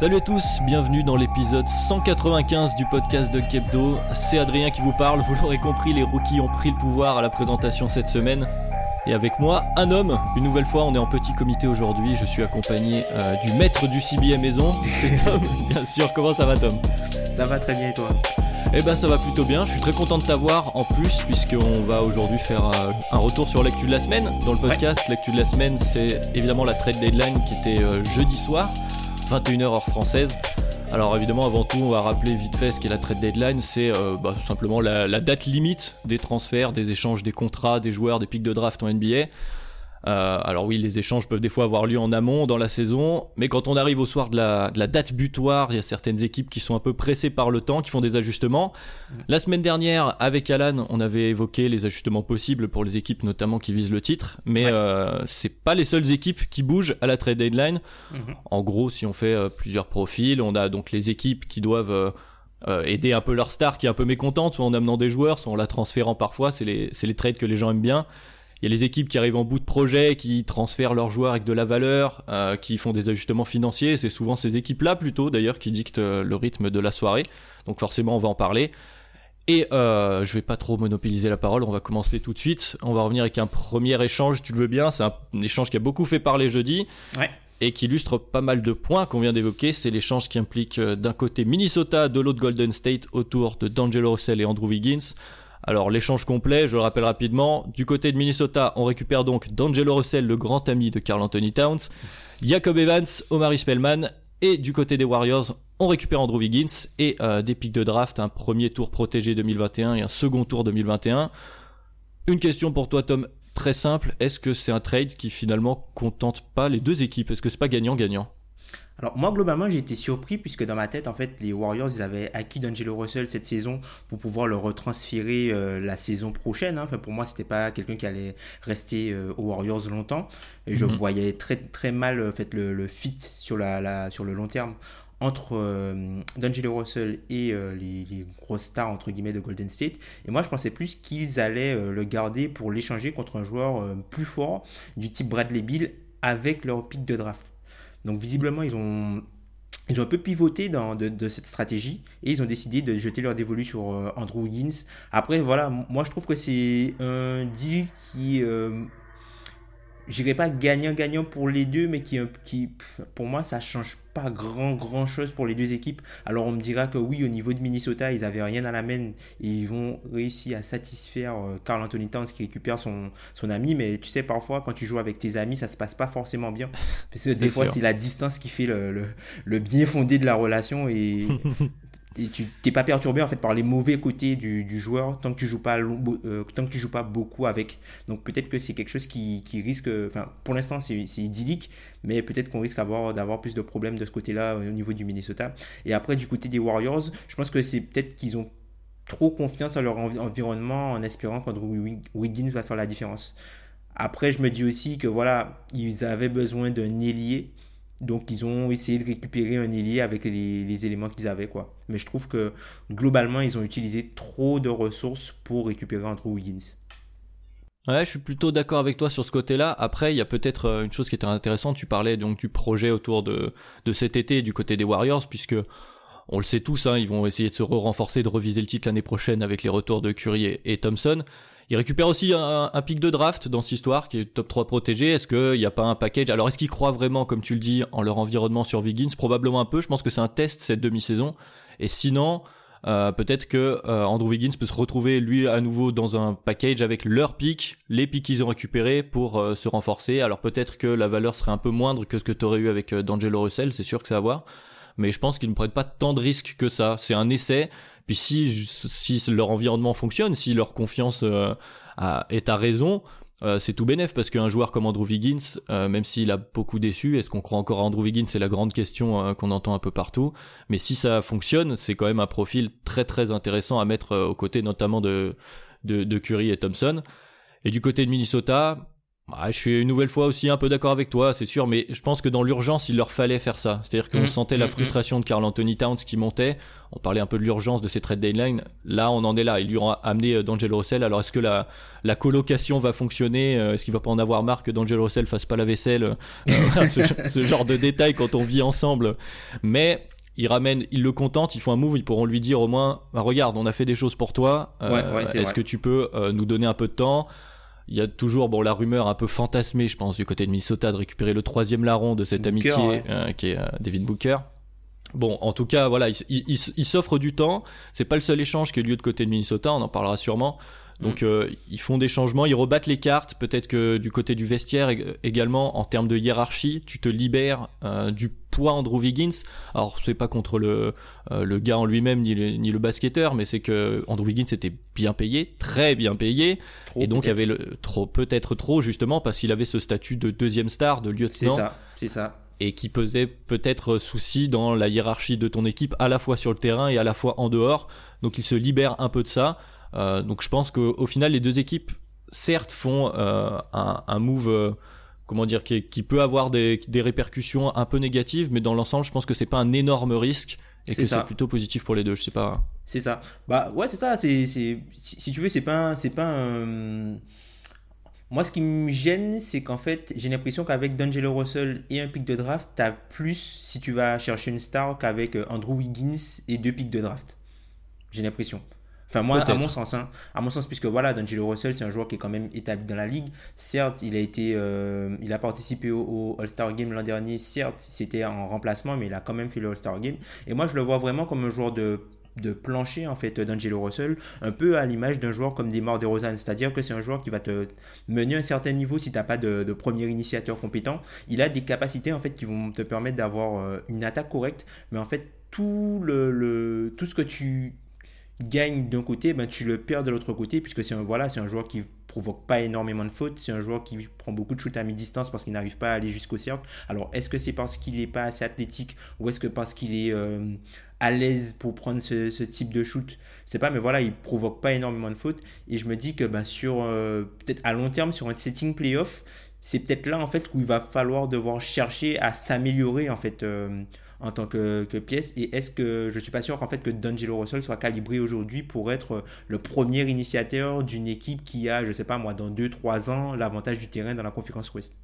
Salut à tous, bienvenue dans l'épisode 195 du podcast de Kebdo. C'est Adrien qui vous parle, vous l'aurez compris, les rookies ont pris le pouvoir à la présentation cette semaine. Et avec moi, un homme. Une nouvelle fois, on est en petit comité aujourd'hui. Je suis accompagné euh, du maître du CBA maison. C'est Tom, bien sûr. Comment ça va, Tom? Ça va très bien et toi? Eh ben, ça va plutôt bien. Je suis très content de t'avoir en plus, puisqu'on va aujourd'hui faire euh, un retour sur l'actu de la semaine dans le podcast. L'actu de la semaine, c'est évidemment la trade deadline qui était euh, jeudi soir, 21h heure française. Alors évidemment, avant tout, on va rappeler vite fait ce qu'est la trade deadline. C'est euh, bah, tout simplement la, la date limite des transferts, des échanges, des contrats, des joueurs, des pics de draft en NBA. Euh, alors oui, les échanges peuvent des fois avoir lieu en amont dans la saison, mais quand on arrive au soir de la, de la date butoir, il y a certaines équipes qui sont un peu pressées par le temps, qui font des ajustements. La semaine dernière, avec Alan, on avait évoqué les ajustements possibles pour les équipes notamment qui visent le titre, mais Ouais. euh, c'est pas les seules équipes qui bougent à la trade deadline. En gros, si on fait euh, plusieurs profils, on a donc les équipes qui doivent euh, euh, aider un peu leur star qui est un peu mécontente, soit en amenant des joueurs, soit en la transférant parfois. C'est les, c'est les trades que les gens aiment bien. Il y a les équipes qui arrivent en bout de projet, qui transfèrent leurs joueurs avec de la valeur, euh, qui font des ajustements financiers. C'est souvent ces équipes-là plutôt d'ailleurs qui dictent euh, le rythme de la soirée. Donc forcément, on va en parler. Et euh, je vais pas trop monopoliser la parole, on va commencer tout de suite. On va revenir avec un premier échange, tu le veux bien. C'est un, un échange qui a beaucoup fait parler jeudi Ouais. et qui illustre pas mal de points qu'on vient d'évoquer. C'est l'échange qui implique d'un côté Minnesota, de l'autre Golden State autour de D'Angelo Russell et Andrew Wiggins. Alors l'échange complet, je le rappelle rapidement, du côté de Minnesota, on récupère donc D'Angelo Russell, le grand ami de Carl Anthony Towns, Jacob Evans, Omari Spellman, et du côté des Warriors, on récupère Andrew Wiggins et euh, des pics de draft, un premier tour protégé 2021 et un second tour 2021. Une question pour toi Tom, très simple, est-ce que c'est un trade qui finalement contente pas les deux équipes? Est-ce que c'est pas gagnant-gagnant? Alors moi globalement j'ai été surpris puisque dans ma tête en fait les Warriors ils avaient acquis D'Angelo Russell cette saison pour pouvoir le retransférer euh, la saison prochaine. hein. Enfin, pour moi c'était pas quelqu'un qui allait rester euh, aux Warriors longtemps et je Mhm. voyais très très mal en fait le, le fit sur la, la- sur le long terme entre euh, D'Angelo Russell et euh, les, les grosses stars entre guillemets de Golden State et moi je pensais plus qu'ils allaient euh, le garder pour l'échanger contre un joueur plus fort du type Bradley Bill avec leur pick de draft donc visiblement, ils ont, ils ont un peu pivoté dans, de, de cette stratégie et ils ont décidé de jeter leur dévolu sur euh, Andrew Wiggins. Après, voilà, moi je trouve que c'est un deal qui, euh, je dirais pas gagnant-gagnant pour les deux, mais qui, qui, pour moi, ça change pas grand grand chose pour les deux équipes. Alors on me dira que oui, au niveau de Minnesota, ils avaient rien à la main et ils vont réussir à satisfaire euh, Carl Anthony Towns qui récupère son, son ami. Mais tu sais, parfois, quand tu joues avec tes amis, ça se passe pas forcément bien. Parce que des fois, c'est la distance qui fait le, le, le bien fondé de la relation et, et tu t'es pas perturbé en fait par les mauvais côtés du, du joueur tant que tu joues pas euh, tant que tu joues pas beaucoup avec. Donc peut-être que c'est quelque chose qui, qui risque. Enfin, pour l'instant, c'est idyllique, mais peut-être qu'on risque d'avoir d'avoir plus de problèmes de ce côté-là euh, au niveau du Minnesota. Et après, du côté des Warriors, je pense que c'est peut-être qu'ils ont trop confiance en leur envi- environnement en espérant qu'Andrew Wig- Wiggins va faire la différence. Après, je me dis aussi que voilà, ils avaient besoin d'un ailier. Donc, ils ont essayé de récupérer un ailier avec les, éléments qu'ils avaient, quoi. Mais je trouve que globalement, ils ont utilisé trop de ressources pour récupérer Andrew Wiggins. Ouais, je suis plutôt d'accord avec toi sur ce côté-là. Après, il y a peut-être euh, une chose qui était intéressante. Tu parlais donc du projet autour de, cet été du côté des Warriors, puisque on le sait tous, hein, ils vont essayer de se renforcer, de reviser le titre l'année prochaine avec les retours de Curry et Thompson. Ils récupèrent aussi un, un pic de draft dans cette histoire qui est top 3 protégé. Est-ce qu'il n'y a pas un package? Alors, est-ce qu'ils croient vraiment, comme tu le dis, en leur environnement sur Wiggins? Probablement un peu. Je pense que c'est un test cette demi-saison. Et sinon, euh, peut-être que euh, Andrew Wiggins peut se retrouver lui à nouveau dans un package avec leurs pics, les pics qu'ils ont récupérés pour euh, se renforcer. Alors peut-être que la valeur serait un peu moindre que ce que tu aurais eu avec D'Angelo Russell, c'est sûr que ça va voir. Mais je pense qu'ils ne prennent pas tant de risques que ça. C'est un essai. Puis si, leur environnement fonctionne, si leur confiance est à raison, euh, c'est tout bénef parce qu'un joueur comme Andrew Wiggins, euh, même s'il a beaucoup déçu, est-ce qu'on croit encore à Andrew Wiggins? C'est la grande question euh, qu'on entend un peu partout. Mais si ça fonctionne, c'est quand même un profil très très intéressant à mettre aux côtés notamment de, de, de Curry et Thompson. Et du côté de Minnesota, je suis une nouvelle fois aussi un peu d'accord avec toi, c'est sûr, mais je pense que dans l'urgence, il leur fallait faire ça. C'est-à-dire qu'on mmh, sentait la mmh, mmh. frustration de Carl Anthony Towns qui montait. On parlait un peu de l'urgence de ces trade deadline. Là, on en est là. Ils lui ont amené euh, D'Angelo Russell. Alors, est-ce que la, la colocation va fonctionner euh, Est-ce qu'il va pas en avoir marre que D'Angelo Russell fasse pas la vaisselle euh, ce, genre de détails quand on vit ensemble? Mais ils ramènent, ils le contentent, ils font un move, ils pourront lui dire au moins, bah, regarde, on a fait des choses pour toi. est-ce que tu peux nous donner un peu de temps? Il y a toujours bon la rumeur un peu fantasmée, je pense, du côté de Minnesota de récupérer le troisième larron de cette amitié euh, qui est euh, David Booker. Bon, en tout cas, voilà, il, il, s'offre du temps. C'est pas le seul échange qui a lieu de côté de Minnesota, on en parlera sûrement. Donc mm. euh, ils font des changements, ils rebattent les cartes. Peut-être que du côté du vestiaire également, en termes de hiérarchie, tu te libères du poids Andrew Wiggins. Alors c'est pas contre le le gars en lui-même ni le, ni le basketteur, mais c'est que Andrew Wiggins était bien payé, très bien payé et donc avait le trop peut-être trop justement parce qu'il avait ce statut de deuxième star, de lieutenant. C'est ça, c'est ça. Et qui pesait peut-être souci dans la hiérarchie de ton équipe à la fois sur le terrain et à la fois en dehors. Donc il se libère un peu de ça. Euh, donc je pense qu'au final les deux équipes certes font euh, un, un, move euh, comment dire qui, qui, peut avoir des, des, répercussions un peu négatives mais dans l'ensemble je pense que c'est pas un énorme risque et que c'est plutôt positif pour les deux je sais pas c'est ça. Bah ouais, c'est ça. C'est, si, tu veux, c'est pas, c'est pas un... Moi, ce qui me gêne, c'est qu'en fait, j'ai l'impression qu'avec D'Angelo Russell et un pic de draft, tu as plus si tu vas chercher une star qu'avec Andrew Wiggins et deux pics de draft. J'ai l'impression. Enfin, moi, à mon sens, hein, à mon sens, puisque voilà, D'Angelo Russell, c'est un joueur qui est quand même établi dans la ligue. Certes, il a été, euh, il a participé au, All-Star Game l'an dernier. Certes, c'était en remplacement, mais il a quand même fait le All-Star Game. Et moi, je le vois vraiment comme un joueur de de plancher en fait d'Angelo Russell, un peu à l'image d'un joueur comme Demar DeRozan, c'est-à-dire que c'est un joueur qui va te mener à un certain niveau si tu n'as pas de, premier initiateur compétent. Il a des capacités en fait qui vont te permettre d'avoir euh, une attaque correcte, mais en fait tout le, tout ce que tu gagnes d'un côté, ben, tu le perds de l'autre côté puisque c'est un voilà, c'est un joueur qui provoque pas énormément de fautes. C'est un joueur qui prend beaucoup de shoots à mi-distance parce qu'il n'arrive pas à aller jusqu'au cercle. Alors, est-ce que c'est parce qu'il n'est pas assez athlétique ou est-ce que parce qu'il est euh, à l'aise pour prendre ce, type de shoot? C'est pas, mais voilà, il provoque pas énormément de fautes. Et je me dis que ben, sur euh, peut-être à long terme, sur un setting playoff, c'est peut-être là en fait où il va falloir devoir chercher à s'améliorer en fait. Euh, en tant que, pièce. Et est-ce que je suis pas sûr qu'en fait que D'Angelo Russell soit calibré aujourd'hui pour être le premier initiateur d'une équipe qui a, je sais pas moi, dans 2-3 ans, l'avantage du terrain dans la conférence Ouest?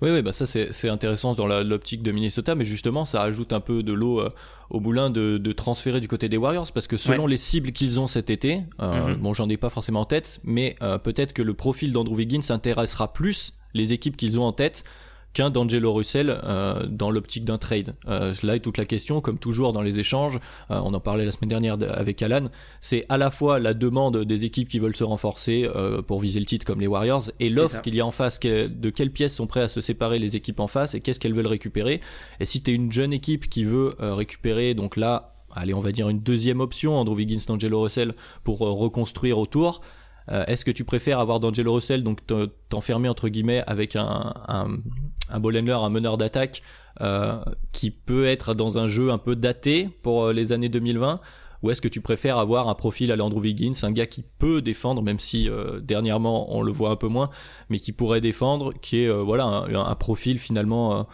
Oui, oui, bah ça c'est intéressant dans l'optique de Minnesota, mais justement ça ajoute un peu de l'eau euh, au moulin de, de, transférer du côté des Warriors, parce que selon les cibles qu'ils ont cet été, euh, mm-hmm. bon j'en ai pas forcément en tête, mais euh, peut-être que le profil d'Andrew Wiggins intéressera plus les équipes qu'ils ont en tête qu'un d'Angelo Russell euh, dans l'optique d'un trade. Euh, là est toute la question, comme toujours dans les échanges, euh, on en parlait la semaine dernière avec Alan, c'est à la fois la demande des équipes qui veulent se renforcer pour viser le titre comme les Warriors et l'offre qu'il y a en face, de quelles pièces sont prêts à se séparer les équipes en face et qu'est-ce qu'elles veulent récupérer. Et si tu es une jeune équipe qui veut récupérer, donc là, allez on va dire une deuxième option, Andrew Wiggins, Angelo Russell, pour reconstruire autour, euh, est-ce que tu préfères avoir D'Angelo Russell, donc t'enfermer entre guillemets avec un, un, un ball handler, un meneur d'attaque euh, qui peut être dans un jeu un peu daté pour euh, les années 2020 ou est-ce que tu préfères avoir un profil à l'Andrew Wiggins, un gars qui peut défendre, même si dernièrement on le voit un peu moins, mais qui pourrait défendre, qui est voilà un, profil finalement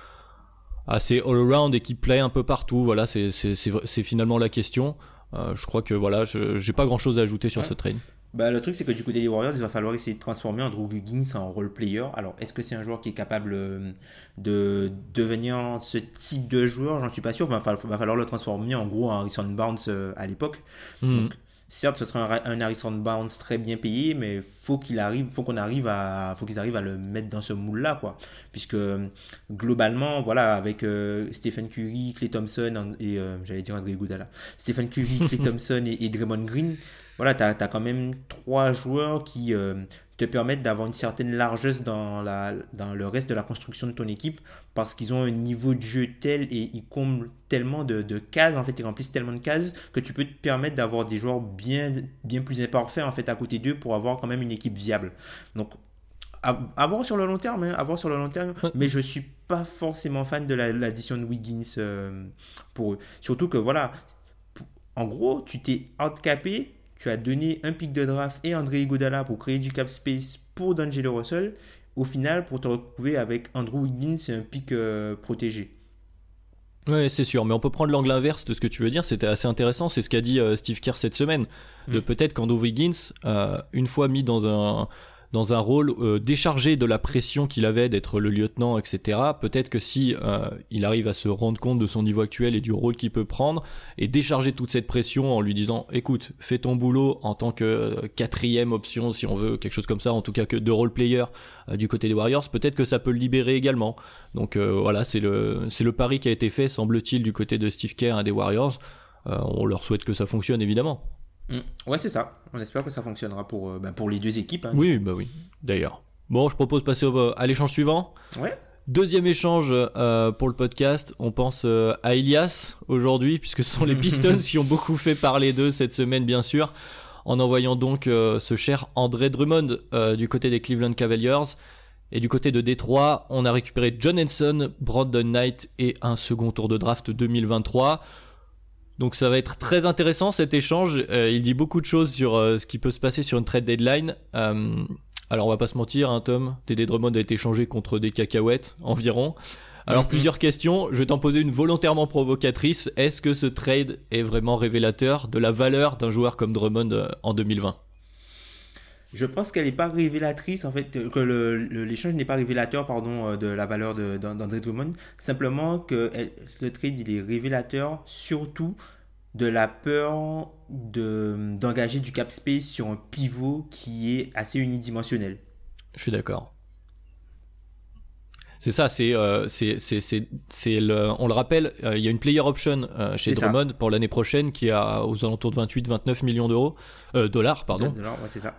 assez all-around et qui plaît un peu partout. Voilà, c'est finalement la question. je crois que voilà, j'ai pas grand-chose à ajouter sur ce train. Bah, le truc, c'est que du côté des Warriors, il va falloir essayer de transformer Andrew Wiggins en role player. Alors, est-ce que c'est un joueur qui est capable euh, de devenir ce type de joueur? J'en suis pas sûr. Il va, falloir le transformer en gros en Harrison Barnes euh, à l'époque. Mhm. Donc, certes, ce sera un, Harrison Barnes très bien payé, mais faut qu'il arrive, faut qu'on arrive à, faut qu'ils arrivent à le mettre dans ce moule-là, quoi. Puisque globalement, voilà, avec euh, Stephen Curry, Clay Thompson et j'allais dire André Goudala, Stephen Curry, Clay Thompson et, et, Draymond Green, voilà, tu as, as, quand même trois joueurs qui te permettent d'avoir une certaine largesse dans, la, dans le reste de la construction de ton équipe parce qu'ils ont un niveau de jeu tel et ils comblent tellement de, de, cases, en fait, ils remplissent tellement de cases que tu peux te permettre d'avoir des joueurs bien, bien plus imparfaits en fait à côté d'eux pour avoir quand même une équipe viable. Donc, à, voir sur le long terme, hein, à voir sur le long terme, mais je suis pas forcément fan de l'addition de Wiggins euh, pour eux. Surtout que voilà, en gros, tu t'es outcapé tu as donné un pic de draft et André Iguodala pour créer du cap space pour D'Angelo Russell. Au final, pour te retrouver avec Andrew Wiggins, c'est un pic euh, protégé. Oui, c'est sûr, mais on peut prendre l'angle inverse de ce que tu veux dire. C'était assez intéressant, c'est ce qu'a dit euh, Steve Kerr cette semaine. De mm. peut-être qu'Andrew Wiggins, euh, une fois mis dans un dans un rôle euh, déchargé de la pression qu'il avait d'être le lieutenant, etc. Peut-être que si euh, il arrive à se rendre compte de son niveau actuel et du rôle qu'il peut prendre et décharger toute cette pression en lui disant, écoute, fais ton boulot en tant que euh, quatrième option, si on veut quelque chose comme ça, en tout cas que de role player du côté des Warriors, peut-être que ça peut le libérer également. Donc voilà, c'est le c'est le pari qui a été fait, semble-t-il, du côté de Steve Kerr et des Warriors. on leur souhaite que ça fonctionne évidemment. Mm. Ouais, c'est ça. On espère que ça fonctionnera pour, euh, bah, pour les deux équipes. Hein. Oui, bah oui, d'ailleurs. Bon, je propose de passer euh, à l'échange suivant. Ouais. Deuxième échange euh, pour le podcast, on pense à Elias aujourd'hui, puisque ce sont les Pistons qui ont beaucoup fait parler d'eux cette semaine, bien sûr, en envoyant donc ce cher André Drummond du côté des Cleveland Cavaliers. Et du côté de Détroit, on a récupéré John Henson, Brandon Knight et un second tour de draft 2023. Donc ça va être très intéressant cet échange. Euh, il dit beaucoup de choses sur euh, ce qui peut se passer sur une trade deadline. Euh, alors on va pas se mentir, hein, Tom. TD Drummond a été échangé contre des cacahuètes environ. Alors mhm. plusieurs questions. Je vais t'en poser une volontairement provocatrice. Est-ce que ce trade est vraiment révélateur de la valeur d'un joueur comme Drummond en 2020 je pense qu'elle n'est pas révélatrice, en fait, que l'échange n'est pas révélateur, pardon, euh, de la valeur d'André Drummond. Simplement que le trade, il est révélateur surtout de la peur d'engager du cap space sur un pivot qui est assez unidimensionnel. Je suis d'accord. C'est ça, c'est euh, c'est c'est le on le rappelle, euh, il y a une player option euh, chez Drummond pour l'année prochaine qui a aux alentours de 28 29 millions d'euros dollars pardon. Dollars, ouais, c'est ça.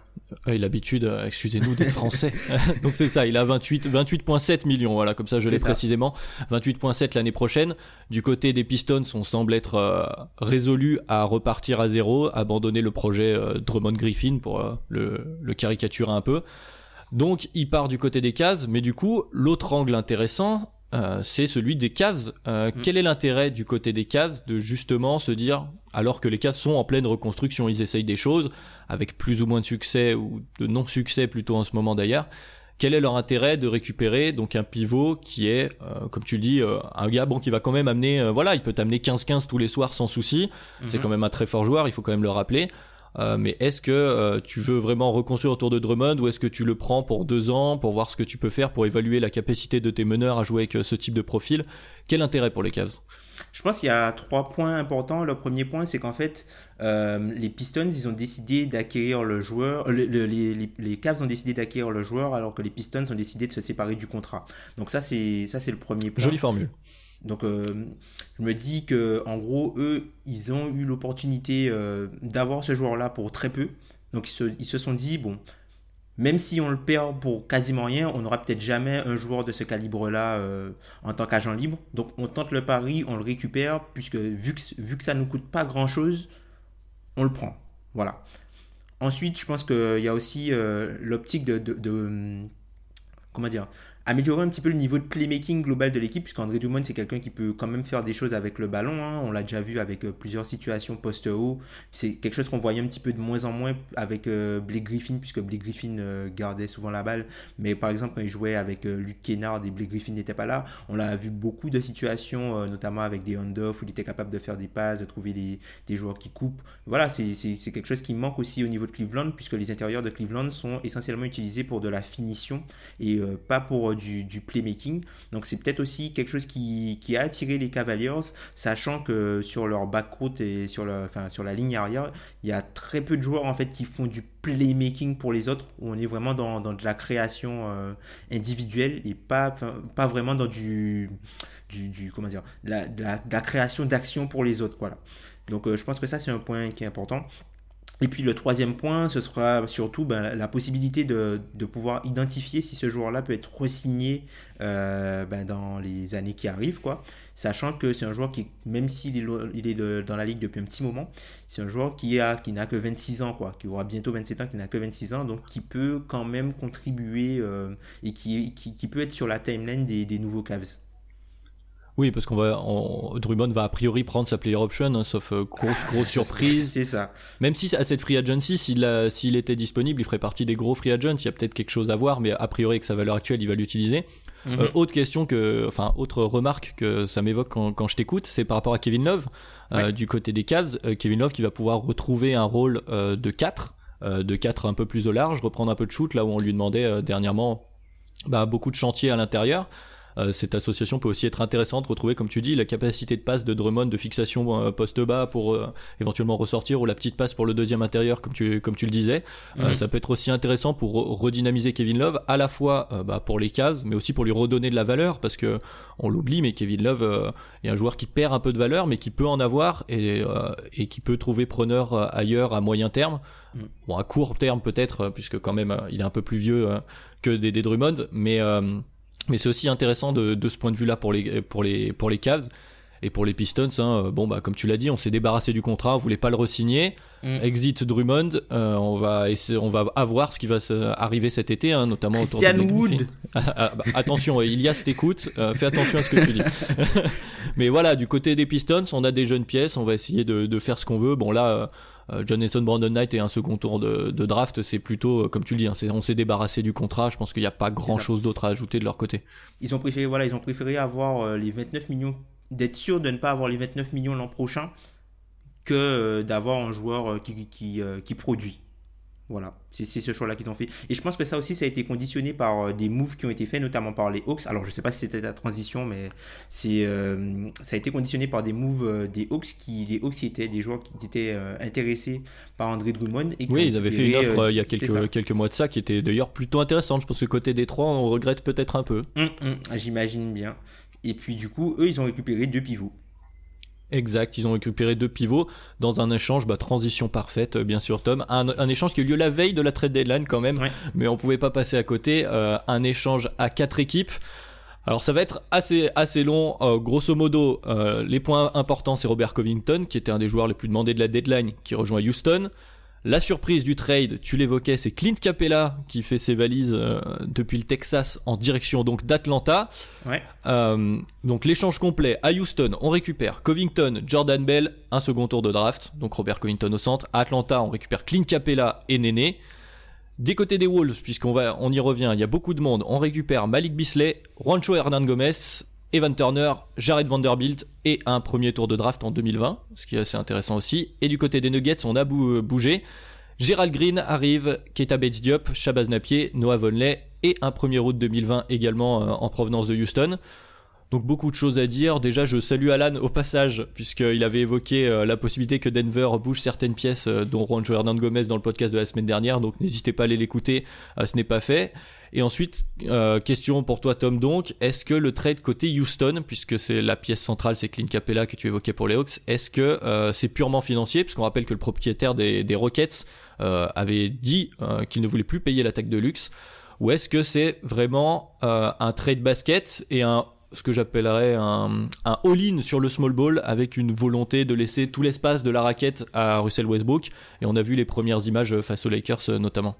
il a l'habitude, excusez-nous d'être français. Donc c'est ça, il a 28 28.7 millions voilà, comme ça je l'ai précisément. 28.7 l'année prochaine. Du côté des Pistons, on semble être résolu à repartir à zéro, abandonner le projet Drummond Griffin pour le le caricaturer un peu. Donc il part du côté des cases, mais du coup l'autre angle intéressant, euh, c'est celui des caves. Euh, mm. Quel est l'intérêt du côté des caves de justement se dire, alors que les caves sont en pleine reconstruction, ils essayent des choses avec plus ou moins de succès ou de non-succès plutôt en ce moment d'ailleurs. Quel est leur intérêt de récupérer donc un pivot qui est, euh, comme tu le dis, un gars bon qui va quand même amener, voilà, il peut t'amener 15-15 tous les soirs sans souci. C'est mm-hmm. quand même un très fort joueur, il faut quand même le rappeler. Euh, mais est-ce que euh, tu veux vraiment reconstruire autour de Drummond ou est-ce que tu le prends pour deux ans pour voir ce que tu peux faire pour évaluer la capacité de tes meneurs à jouer avec euh, ce type de profil? Quel intérêt pour les Cavs? Je pense qu'il y a trois points importants. Le premier point, c'est qu'en fait, les Pistons, ils ont décidé d'acquérir le joueur. les, les, Cavs ont décidé d'acquérir le joueur, alors que les Pistons ont décidé de se séparer du contrat. Donc ça, c'est ça, c'est le premier point. Jolie formule. Donc euh, je me dis que en gros eux ils ont eu l'opportunité euh, d'avoir ce joueur là pour très peu. Donc ils se, sont dit bon même si on le perd pour quasiment rien, on n'aura peut-être jamais un joueur de ce calibre là euh, en tant qu'agent libre. Donc on tente le pari, on le récupère puisque vu que, vu ça nous coûte pas grand chose, on le prend. Voilà. Ensuite, je pense qu'il y a aussi l'optique de, de, comment dire améliorer un petit peu le niveau de playmaking global de l'équipe, puisqu'André Dumont, c'est quelqu'un qui peut quand même faire des choses avec le ballon. Hein. On l'a déjà vu avec euh, plusieurs situations post-haut. C'est quelque chose qu'on voyait un petit peu de moins en moins avec euh, Blake Griffin, puisque Blake Griffin euh, gardait souvent la balle. Mais par exemple, quand il jouait avec Luke Kennard et Blake Griffin n'était pas là, on l'a vu beaucoup de situations, notamment avec des handoffs, où il était capable de faire des passes, de trouver des, des joueurs qui coupent. Voilà, c'est quelque chose qui manque aussi au niveau de Cleveland, puisque les intérieurs de Cleveland sont essentiellement utilisés pour de la finition et pas pour du, playmaking. Donc c'est peut-être aussi quelque chose qui, a attiré les Cavaliers, sachant que sur leur backcourt et sur, le, sur la ligne arrière, il y a très peu de joueurs en fait qui font du playmaking pour les autres, où on est vraiment dans, de la création euh, individuelle et pas, pas vraiment dans du, du, comment dire, la, de la, création d'actions pour les autres. Voilà. Donc euh, je pense que ça c'est un point qui est important. Et puis le troisième point, ce sera surtout ben, la possibilité de, pouvoir identifier si ce joueur-là peut être re-signé euh, ben, dans les années qui arrivent, quoi. Sachant que c'est un joueur qui, même s'il est, il est dans la ligue depuis un petit moment, c'est un joueur qui, a, qui n'a que 26 ans, quoi, qui aura bientôt 27 ans, qui n'a que 26 ans, donc qui peut quand même contribuer euh, et qui, peut être sur la timeline des nouveaux Cavs. Oui, parce qu'on va, on, Drummond va a priori prendre sa player option, hein, sauf euh, grosse grosse surprise. C'est ça. Même si à cette free agency, s'il s'il était disponible, il ferait partie des gros free agents. Il y a peut-être quelque chose à voir, mais a priori avec sa valeur actuelle, il va l'utiliser. Mm -hmm. euh, autre question que, enfin, autre remarque que ça m'évoque quand, quand, je t'écoute, c'est par rapport à Kevin Love euh, ouais. du côté des Cavs. Euh, Kevin Love qui va pouvoir retrouver un rôle euh, de 4 de 4 un peu plus au large, reprendre un peu de shoot là où on lui demandait dernièrement bah, beaucoup de chantiers à l'intérieur. Euh, cette association peut aussi être intéressante, retrouver, comme tu dis, la capacité de passe de Drummond de fixation euh, poste bas pour euh, éventuellement ressortir ou la petite passe pour le deuxième intérieur, comme tu, comme tu le disais. -hmm. ça peut être aussi intéressant pour redynamiser Kevin Love, à la fois bah, pour les cases, mais aussi pour lui redonner de la valeur, parce que on l'oublie, mais Kevin Love est un joueur qui perd un peu de valeur, mais qui peut en avoir et, et qui peut trouver preneur ailleurs à moyen terme. Mm. Bon, à court terme peut-être, puisque quand même il est un peu plus vieux que des, des Drummond, mais mais c'est aussi intéressant de, de ce point de vue-là pour les, pour, les, pour les Cavs. Et pour les Pistons, hein, bon bah comme tu l'as dit, on s'est débarrassé du contrat, on voulait pas le re-signer. Mm. Exit Drummond, euh, on va essayer, on va avoir ce qui va arriver cet été, hein, notamment Christian autour de Wood. ah, bah, attention, Ilias t'écoute, euh, fais attention à ce que tu dis. Mais voilà, du côté des Pistons, on a des jeunes pièces, on va essayer de, de faire ce qu'on veut. Bon là. Euh, Jonathan Brandon Knight et un second tour de, de draft, c'est plutôt, comme tu le dis, hein, on s'est débarrassé du contrat. Je pense qu'il n'y a pas grand chose d'autre à ajouter de leur côté. Ils ont préféré, voilà, ils ont préféré avoir euh, les 29 millions, d'être sûr de ne pas avoir les 29 millions l'an prochain que euh, d'avoir un joueur qui, qui, qui produit. Voilà, c'est ce choix-là qu'ils ont fait. Et je pense que ça aussi, ça a été conditionné par euh, des moves qui ont été faits, notamment par les Hawks. Alors, je sais pas si c'était la transition, mais c'est euh, ça a été conditionné par des moves euh, des Hawks qui, les Hawks, étaient des joueurs qui étaient euh, intéressés par André Drummond. Et oui, ils avaient fait une offre il y a quelques, quelques mois de ça qui était d'ailleurs plutôt intéressante. Je pense que côté des trois, on regrette peut-être un peu. Hum, hum, J'imagine bien. Et puis, du coup, eux, ils ont récupéré deux pivots. Exact, ils ont récupéré deux pivots dans un échange, bah, transition parfaite, bien sûr Tom, un, un, échange qui a eu lieu la veille de la trade deadline quand même, ouais. mais on pouvait pas passer à côté, euh, un échange à quatre équipes. Alors ça va être assez assez long. Euh, grosso modo, euh, les points importants c'est Robert Covington qui était un des joueurs les plus demandés de la deadline, qui rejoint Houston. La surprise du trade, tu l'évoquais, c'est Clint Capella qui fait ses valises euh, depuis le Texas en direction donc d'Atlanta. Ouais. Euh, donc l'échange complet à Houston, on récupère Covington, Jordan Bell, un second tour de draft, donc Robert Covington au centre. À Atlanta, on récupère Clint Capella et Néné. Des côtés des Wolves, puisqu'on va, on y revient, il y a beaucoup de monde. On récupère Malik Bisley, Juancho Hernan Gomez, Evan Turner, Jared Vanderbilt et un premier tour de draft en 2020, ce qui est assez intéressant aussi. Et du côté des Nuggets, on a bougé. Gérald Green arrive, Keita Bates Diop, Shabazz Napier, Noah Vonley et un premier route 2020 également euh, en provenance de Houston. Donc beaucoup de choses à dire. Déjà, je salue Alan au passage, puisqu'il avait évoqué euh, la possibilité que Denver bouge certaines pièces, euh, dont Juancho Hernan Gomez dans le podcast de la semaine dernière. Donc n'hésitez pas à aller l'écouter, euh, ce n'est pas fait. Et ensuite, euh, question pour toi Tom. Donc, est-ce que le trade côté Houston, puisque c'est la pièce centrale, c'est Clint Capella que tu évoquais pour les Hawks, est-ce que euh, c'est purement financier, puisqu'on rappelle que le propriétaire des, Rockets euh, avait dit qu'il ne voulait plus payer l'attaque de luxe, ou est-ce que c'est vraiment un trade basket et ce que j'appellerais un, un all-in sur le small ball avec une volonté de laisser tout l'espace de la raquette à Russell Westbrook? Et on a vu les premières images face aux Lakers notamment.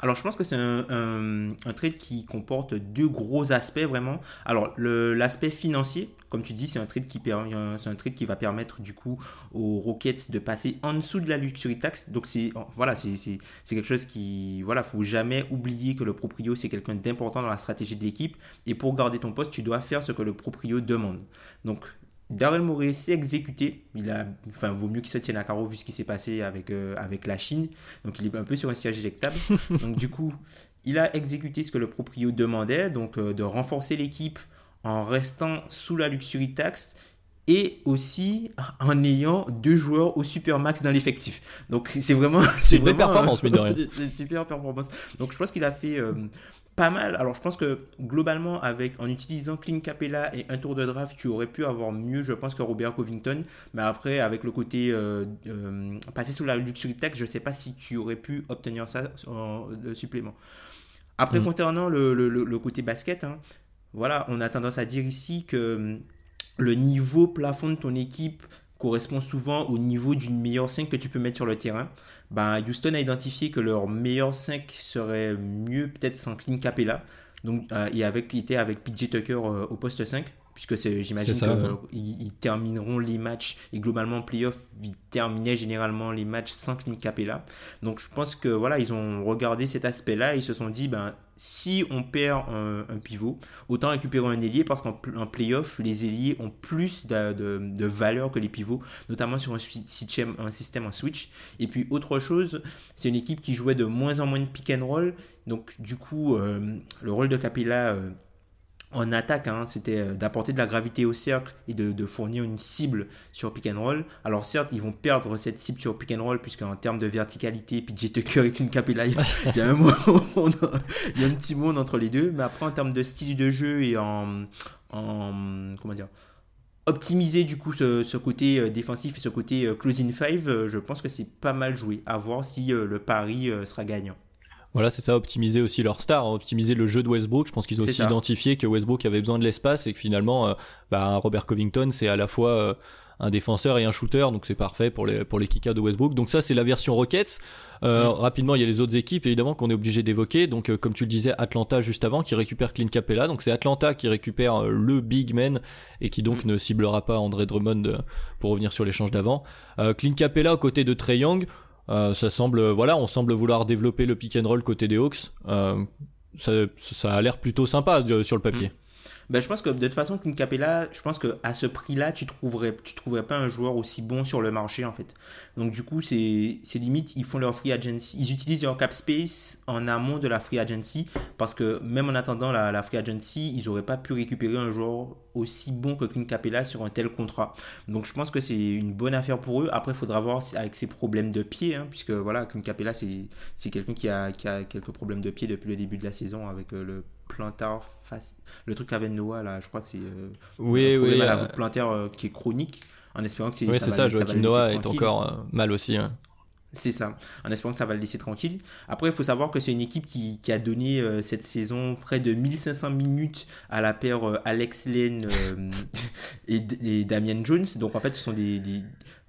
Alors, je pense que c'est un, trade qui comporte deux gros aspects vraiment. Alors, l'aspect financier, comme tu dis, c'est un trade qui c'est un trade qui va permettre du coup aux Rockets de passer en dessous de la luxury tax. Donc c'est voilà, c'est quelque chose qui voilà, faut jamais oublier que le proprio c'est quelqu'un d'important dans la stratégie de l'équipe et pour garder ton poste, tu dois faire ce que le proprio demande. Donc Daryl Morey s'est exécuté. Il a, enfin, vaut mieux qu'il se tienne à carreau vu ce qui s'est passé avec, euh, avec la Chine. Donc, il est un peu sur un siège éjectable. Donc, du coup, il a exécuté ce que le proprio demandait, donc de renforcer l'équipe en restant sous la luxury tax et aussi en ayant deux joueurs au super max dans l'effectif. Donc c'est vraiment c'est une performance mais de rien. C'est une super performance. Donc je pense qu'il a fait euh, pas mal. Alors je pense que globalement avec en utilisant Clean Capella et un tour de draft, tu aurais pu avoir mieux je pense que Robert Covington, mais après avec le côté euh, euh, passer sous la luxury tax, je sais pas si tu aurais pu obtenir ça en supplément. Après, mm. concernant le, le, le, côté basket, hein, voilà, on a tendance à dire ici que le niveau plafond de ton équipe correspond souvent au niveau d'une meilleure 5 que tu peux mettre sur le terrain. Ben, Houston a identifié que leur meilleur 5 serait mieux peut-être sans Clint Capella. Donc, euh, et avec, il était avec PJ Tucker euh, au poste 5 puisque j'imagine qu'ils termineront les matchs et globalement en playoff ils terminaient généralement les matchs sans Clint Capella donc je pense que voilà ils ont regardé cet aspect là et ils se sont dit ben si on perd un, pivot, autant récupérer un ailier parce qu'en playoff, les ailiers ont plus de, valeur que les pivots, notamment sur un système, un système en switch. Et puis autre chose, c'est une équipe qui jouait de moins en moins de pick and roll. Donc du coup, euh, le rôle de Capella... Euh, en attaque, hein, c'était euh, d'apporter de la gravité au cercle et de, fournir une cible sur pick and roll. Alors certes, ils vont perdre cette cible sur pick and roll puisqu'en termes de verticalité, PJ Tucker et une Capella, il y, a un il y a un petit monde entre les deux. Mais après, en termes de style de jeu et en, en comment dire, optimiser du coup ce, côté euh, défensif et ce côté euh, closing five, je pense que c'est pas mal joué. À voir si le pari sera gagnant. Voilà, c'est ça, optimiser aussi leur star, hein, optimiser le jeu de Westbrook. Je pense qu'ils ont aussi identifié que Westbrook avait besoin de l'espace et que finalement, euh, bah, Robert Covington, c'est à la fois euh, un défenseur et un shooter, donc c'est parfait pour les pour les kickers de Westbrook. Donc ça, c'est la version Rockets. Euh. Rapidement, il y a les autres équipes évidemment qu'on est obligé d'évoquer. Donc comme tu le disais, Atlanta juste avant qui récupère Clint Capella. Donc c'est Atlanta qui récupère le big man et qui donc mm. ne ciblera pas André Drummond pour revenir sur l'échange d'avant. Clint Capella aux côtés de Trey Young. Euh, ça semble, voilà, on semble vouloir développer le pick and roll côté des Hawks. Euh, ça, ça, a l'air plutôt sympa sur le papier. Ben, je pense que de toute façon, Clint Capella, je pense qu'à ce prix-là, tu trouverais, tu trouverais pas un joueur aussi bon sur le marché, en fait. Donc, du coup, c'est limite, ils font leur free agency. Ils utilisent leur cap space en amont de la free agency parce que même en attendant la, free agency, ils n'auraient pas pu récupérer un joueur aussi bon que Clint Capella sur un tel contrat. Donc, je pense que c'est une bonne affaire pour eux. Après, il faudra voir avec ses problèmes de pied, hein, puisque voilà, Clint Capella, c'est quelqu'un qui a, qui a quelques problèmes de pied depuis le début de la saison avec euh, le plantar le truc avec Noah là je crois que c'est euh, oui, oui, la euh, plantaire euh, qui est chronique en espérant que c'est oui c'est ça, Joachim Noah est encore mal aussi hein. C'est ça, en espérant que ça va le laisser tranquille. Après, il faut savoir que c'est une équipe qui, qui a donné cette saison près de 1500 minutes à la paire Alex Lane et, et, Damian Jones. Donc en fait, ce sont des,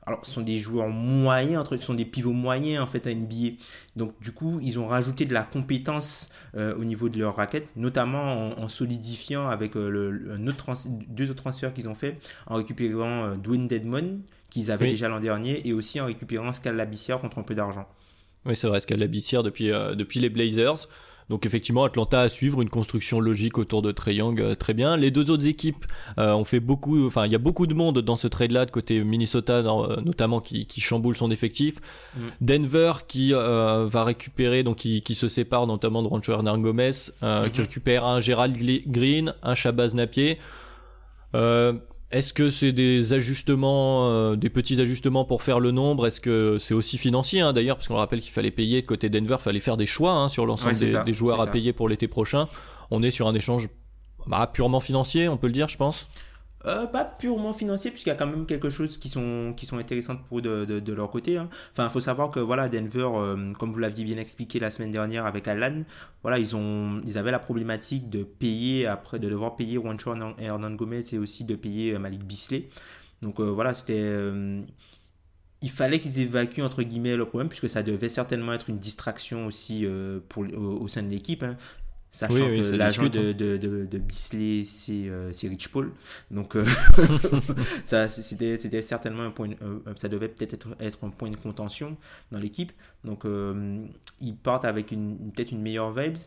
alors, ce sont des joueurs moyens, entre, ce sont des pivots moyens en fait à NBA. Donc, du coup, ils ont rajouté de la compétence euh, au niveau de leur raquette, notamment en, solidifiant avec euh, le, deux autres transferts qu'ils ont fait, en récupérant euh, Dwayne Dedmon, qu'ils avaient déjà l'an dernier, et aussi en récupérant Scalabissière contre un peu d'argent. Oui, c'est vrai, Scalabissière depuis, depuis les Blazers. Donc effectivement, Atlanta à suivre une construction logique autour de Trey Young, euh, très bien. Les deux autres équipes euh, ont fait beaucoup, enfin il y a beaucoup de monde dans ce trade-là de côté Minnesota euh, notamment qui, qui, chamboule son effectif. Mm. Denver qui va récupérer, donc qui, qui, se sépare notamment de Rancho Hernan Gomez, mm-hmm. qui récupère un Gerald Green, un Shabazz Napier. Euh, est-ce que c'est des ajustements, euh, des petits ajustements pour faire le nombre? Est-ce que c'est aussi financier hein, d'ailleurs? Parce qu'on rappelle qu'il fallait payer côté Denver, il fallait faire des choix hein, sur l'ensemble des, joueurs à payer pour l'été prochain. On est sur un échange bah, purement financier, on peut le dire, je pense? Euh, pas purement financier, puisqu'il y a quand même quelque chose qui sont, qui sont intéressantes pour de, de, leur côté. Hein. Enfin, il faut savoir que voilà, Denver, euh, comme vous l'aviez bien expliqué la semaine dernière avec Alan, voilà, ils, ont, ils avaient la problématique de payer, après, de devoir payer Juancho Hernan Gomez et aussi de payer euh, Malik Bisley. Donc voilà, c'était. il fallait qu'ils évacuent entre guillemets le problème, puisque ça devait certainement être une distraction aussi pour, au, sein de l'équipe. Hein. Sachant que l'agent de, de, de, de, Bisley, c'est euh, Rich Paul. Donc, euh, ça, c'était, c'était certainement un point. Euh, ça devait peut-être être, être, un point de contention dans l'équipe. Donc, ils partent avec une, peut-être une meilleure vibes.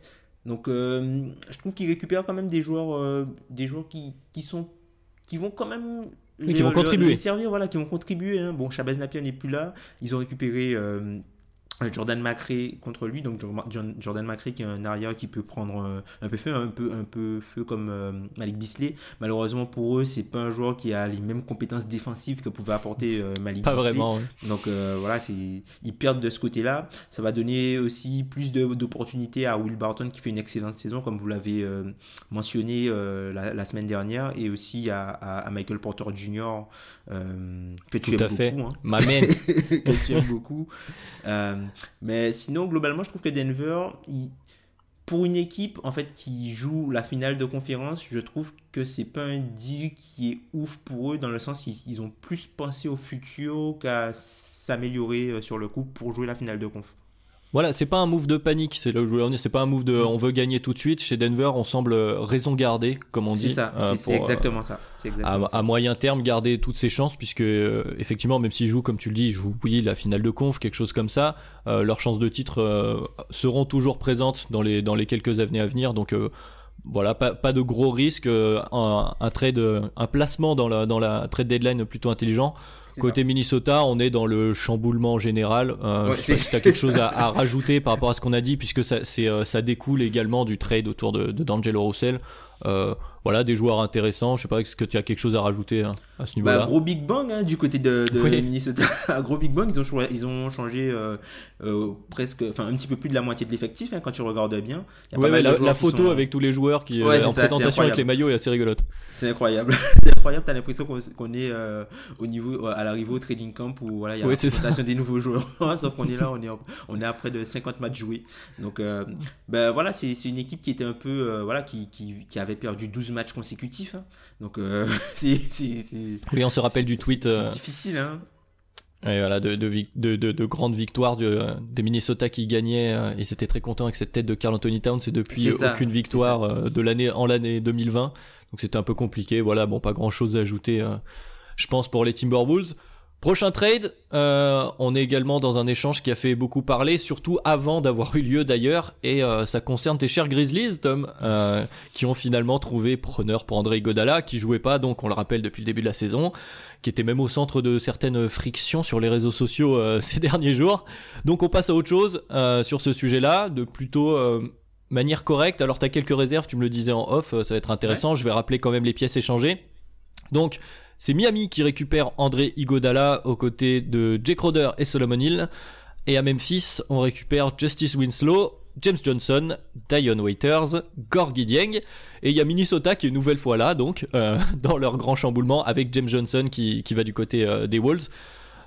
Donc, je trouve qu'ils récupèrent quand même des joueurs, des joueurs qui, qui, sont, qui vont quand même. qui vont contribuer. servir, voilà, qui vont contribuer. Hein. Bon, Chabaz Napier n'est plus là. Ils ont récupéré Jordan McRae contre lui, donc Jordan McRae qui est un arrière qui peut prendre un, peu feu, un peu, un peu feu comme Malik Bisley. Malheureusement pour eux, c'est pas un joueur qui a les mêmes compétences défensives que pouvait apporter Malik pas Vraiment, Donc voilà, ils perdent de ce côté-là. Ça va donner aussi plus d'opportunités à Will Barton qui fait une excellente saison, comme vous l'avez mentionné la, semaine dernière, et aussi à, Michael Porter Jr. que tu aimes beaucoup. Hein. Ma que tu aimes beaucoup. Mais sinon, globalement, je trouve que Denver, pour une équipe en fait qui joue la finale de conférence, je trouve que c'est pas un deal qui est ouf pour eux dans le sens qu'ils ont plus pensé au futur qu'à s'améliorer euh, sur le coup pour jouer la finale de conf. Voilà, c'est pas un move de panique, c'est là où je voulais en c'est pas un move de on veut gagner tout de suite. Chez Denver, on semble raison garder, comme on dit. C'est ça, euh, c'est exactement ça. à, moyen terme, garder toutes ses chances, puisque euh, effectivement, même s'ils jouent, comme tu le dis, ils jouent oui la finale de conf, quelque chose comme ça, euh, leurs chances de titre seront toujours présentes dans les dans les quelques années à venir. Donc voilà, pas, pas de gros risques, un, un trade, un placement dans la dans la trade deadline plutôt intelligent. Côté Minnesota, on est dans le chamboulement général. Euh, je sais pas si tu as quelque chose à, rajouter par rapport à ce qu'on a dit, puisque ça, euh, ça découle également du trade autour de, de D'Angelo Russell. Euh, voilà, des joueurs intéressants. Je sais pas, est-ce que tu as quelque chose à rajouter hein, à ce niveau-là bah, Gros Big Bang hein, du côté de, Minnesota. gros Big Bang, ils ont, ils ont changé euh, euh, presque, enfin un petit peu plus de la moitié de l'effectif hein, quand tu regardes bien. la, photo avec tous les joueurs qui en présentation avec les maillots est assez rigolote. C'est incroyable. c'est incroyable. T'as l'impression qu'on est au niveau à l'arrivée au trading camp où voilà, il y a la présentation des nouveaux joueurs. Sauf qu'on est là, on est, on est à près de 50 matchs joués. Donc ben voilà, c'est une équipe qui était un peu voilà qui, qui, qui avait perdu 12 matchs consécutifs. Hein. Donc, euh, c'est. Oui, on se rappelle du tweet. C'est euh, difficile, hein. Et voilà, de, de, de, de, grandes victoires de, des Minnesota qui gagnaient. Euh, ils étaient très contents avec cette tête de Carl Anthony Towns. Et depuis, aucune victoire de l'année en l'année 2020. Donc c'était un peu compliqué. Voilà, bon, pas grand chose à ajouter, je pense, pour les Timberwolves. Prochain trade, euh, on est également dans un échange qui a fait beaucoup parler, surtout avant d'avoir eu lieu d'ailleurs, et euh, ça concerne tes chers Grizzlies, Tom, euh, qui ont finalement trouvé preneur pour André Godala, qui jouait pas, donc on le rappelle depuis le début de la saison, qui était même au centre de certaines frictions sur les réseaux sociaux ces derniers jours. Donc on passe à autre chose sur ce sujet-là, de plutôt manière correcte. Alors t'as quelques réserves, tu me le disais en off, ça va être intéressant. Je vais rappeler quand même les pièces échangées. Donc c'est Miami qui récupère André Igodala aux côtés de Jake Roder et Solomon Hill. Et à Memphis, on récupère Justice Winslow, James Johnson, Dion Waiters, Gorgie Dieng. Et il y a Minnesota qui est une nouvelle fois là, donc, euh, dans leur grand chamboulement, avec James Johnson qui, qui va du côté euh, des Wolves.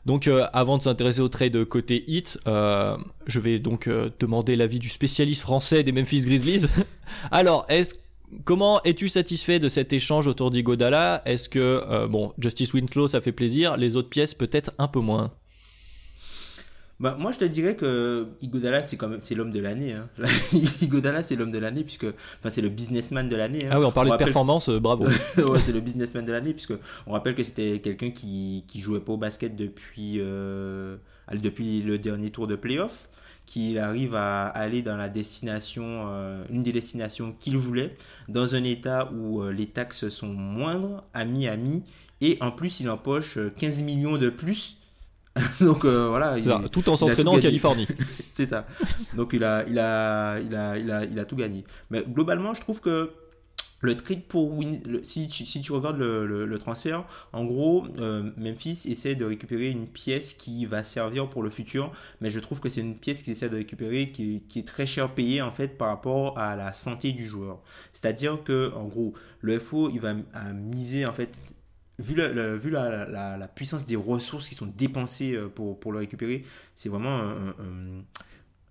Donc euh, avant de s'intéresser au trade côté hit, je vais donc demander l'avis du spécialiste français des Memphis Grizzlies. Alors, est-ce Comment es-tu satisfait de cet échange autour d'Igodala? Est-ce que, euh, bon, Justice Winslow, ça fait plaisir, les autres pièces peut-être un peu moins? Bah, moi, je te dirais que Igodala, c'est quand même, c'est l'homme de l'année. Hein. Igodala, c'est l'homme de l'année, puisque, enfin, c'est le businessman de l'année. Hein. Ah oui, on parlait de performance, euh, bravo. ouais, c'est le businessman de l'année, puisque on rappelle que c'était quelqu'un qui, qui jouait pas au basket depuis, euh, depuis le dernier tour de playoff qu'il arrive à aller dans la destination, euh, une des destinations qu'il voulait, dans un état où euh, les taxes sont moindres, à Miami, et en plus il empoche 15 euh, millions de plus. Donc voilà, tout en s'entraînant en Californie. C'est ça. Donc il a, il a, il a, il a, il a tout gagné. Mais globalement, je trouve que le trade pour Win, si, tu, si tu regardes le, le, transfert, en gros, euh, Memphis essaie de récupérer une pièce qui va servir pour le futur, mais je trouve que c'est une pièce qu'ils essaient de récupérer qui, est très cher payée en fait par rapport à la santé du joueur. C'est-à-dire que, en gros, le FO il va miser en fait vu, le, vu la, la, la, puissance des ressources qui sont dépensées euh, pour, pour le récupérer, c'est vraiment un,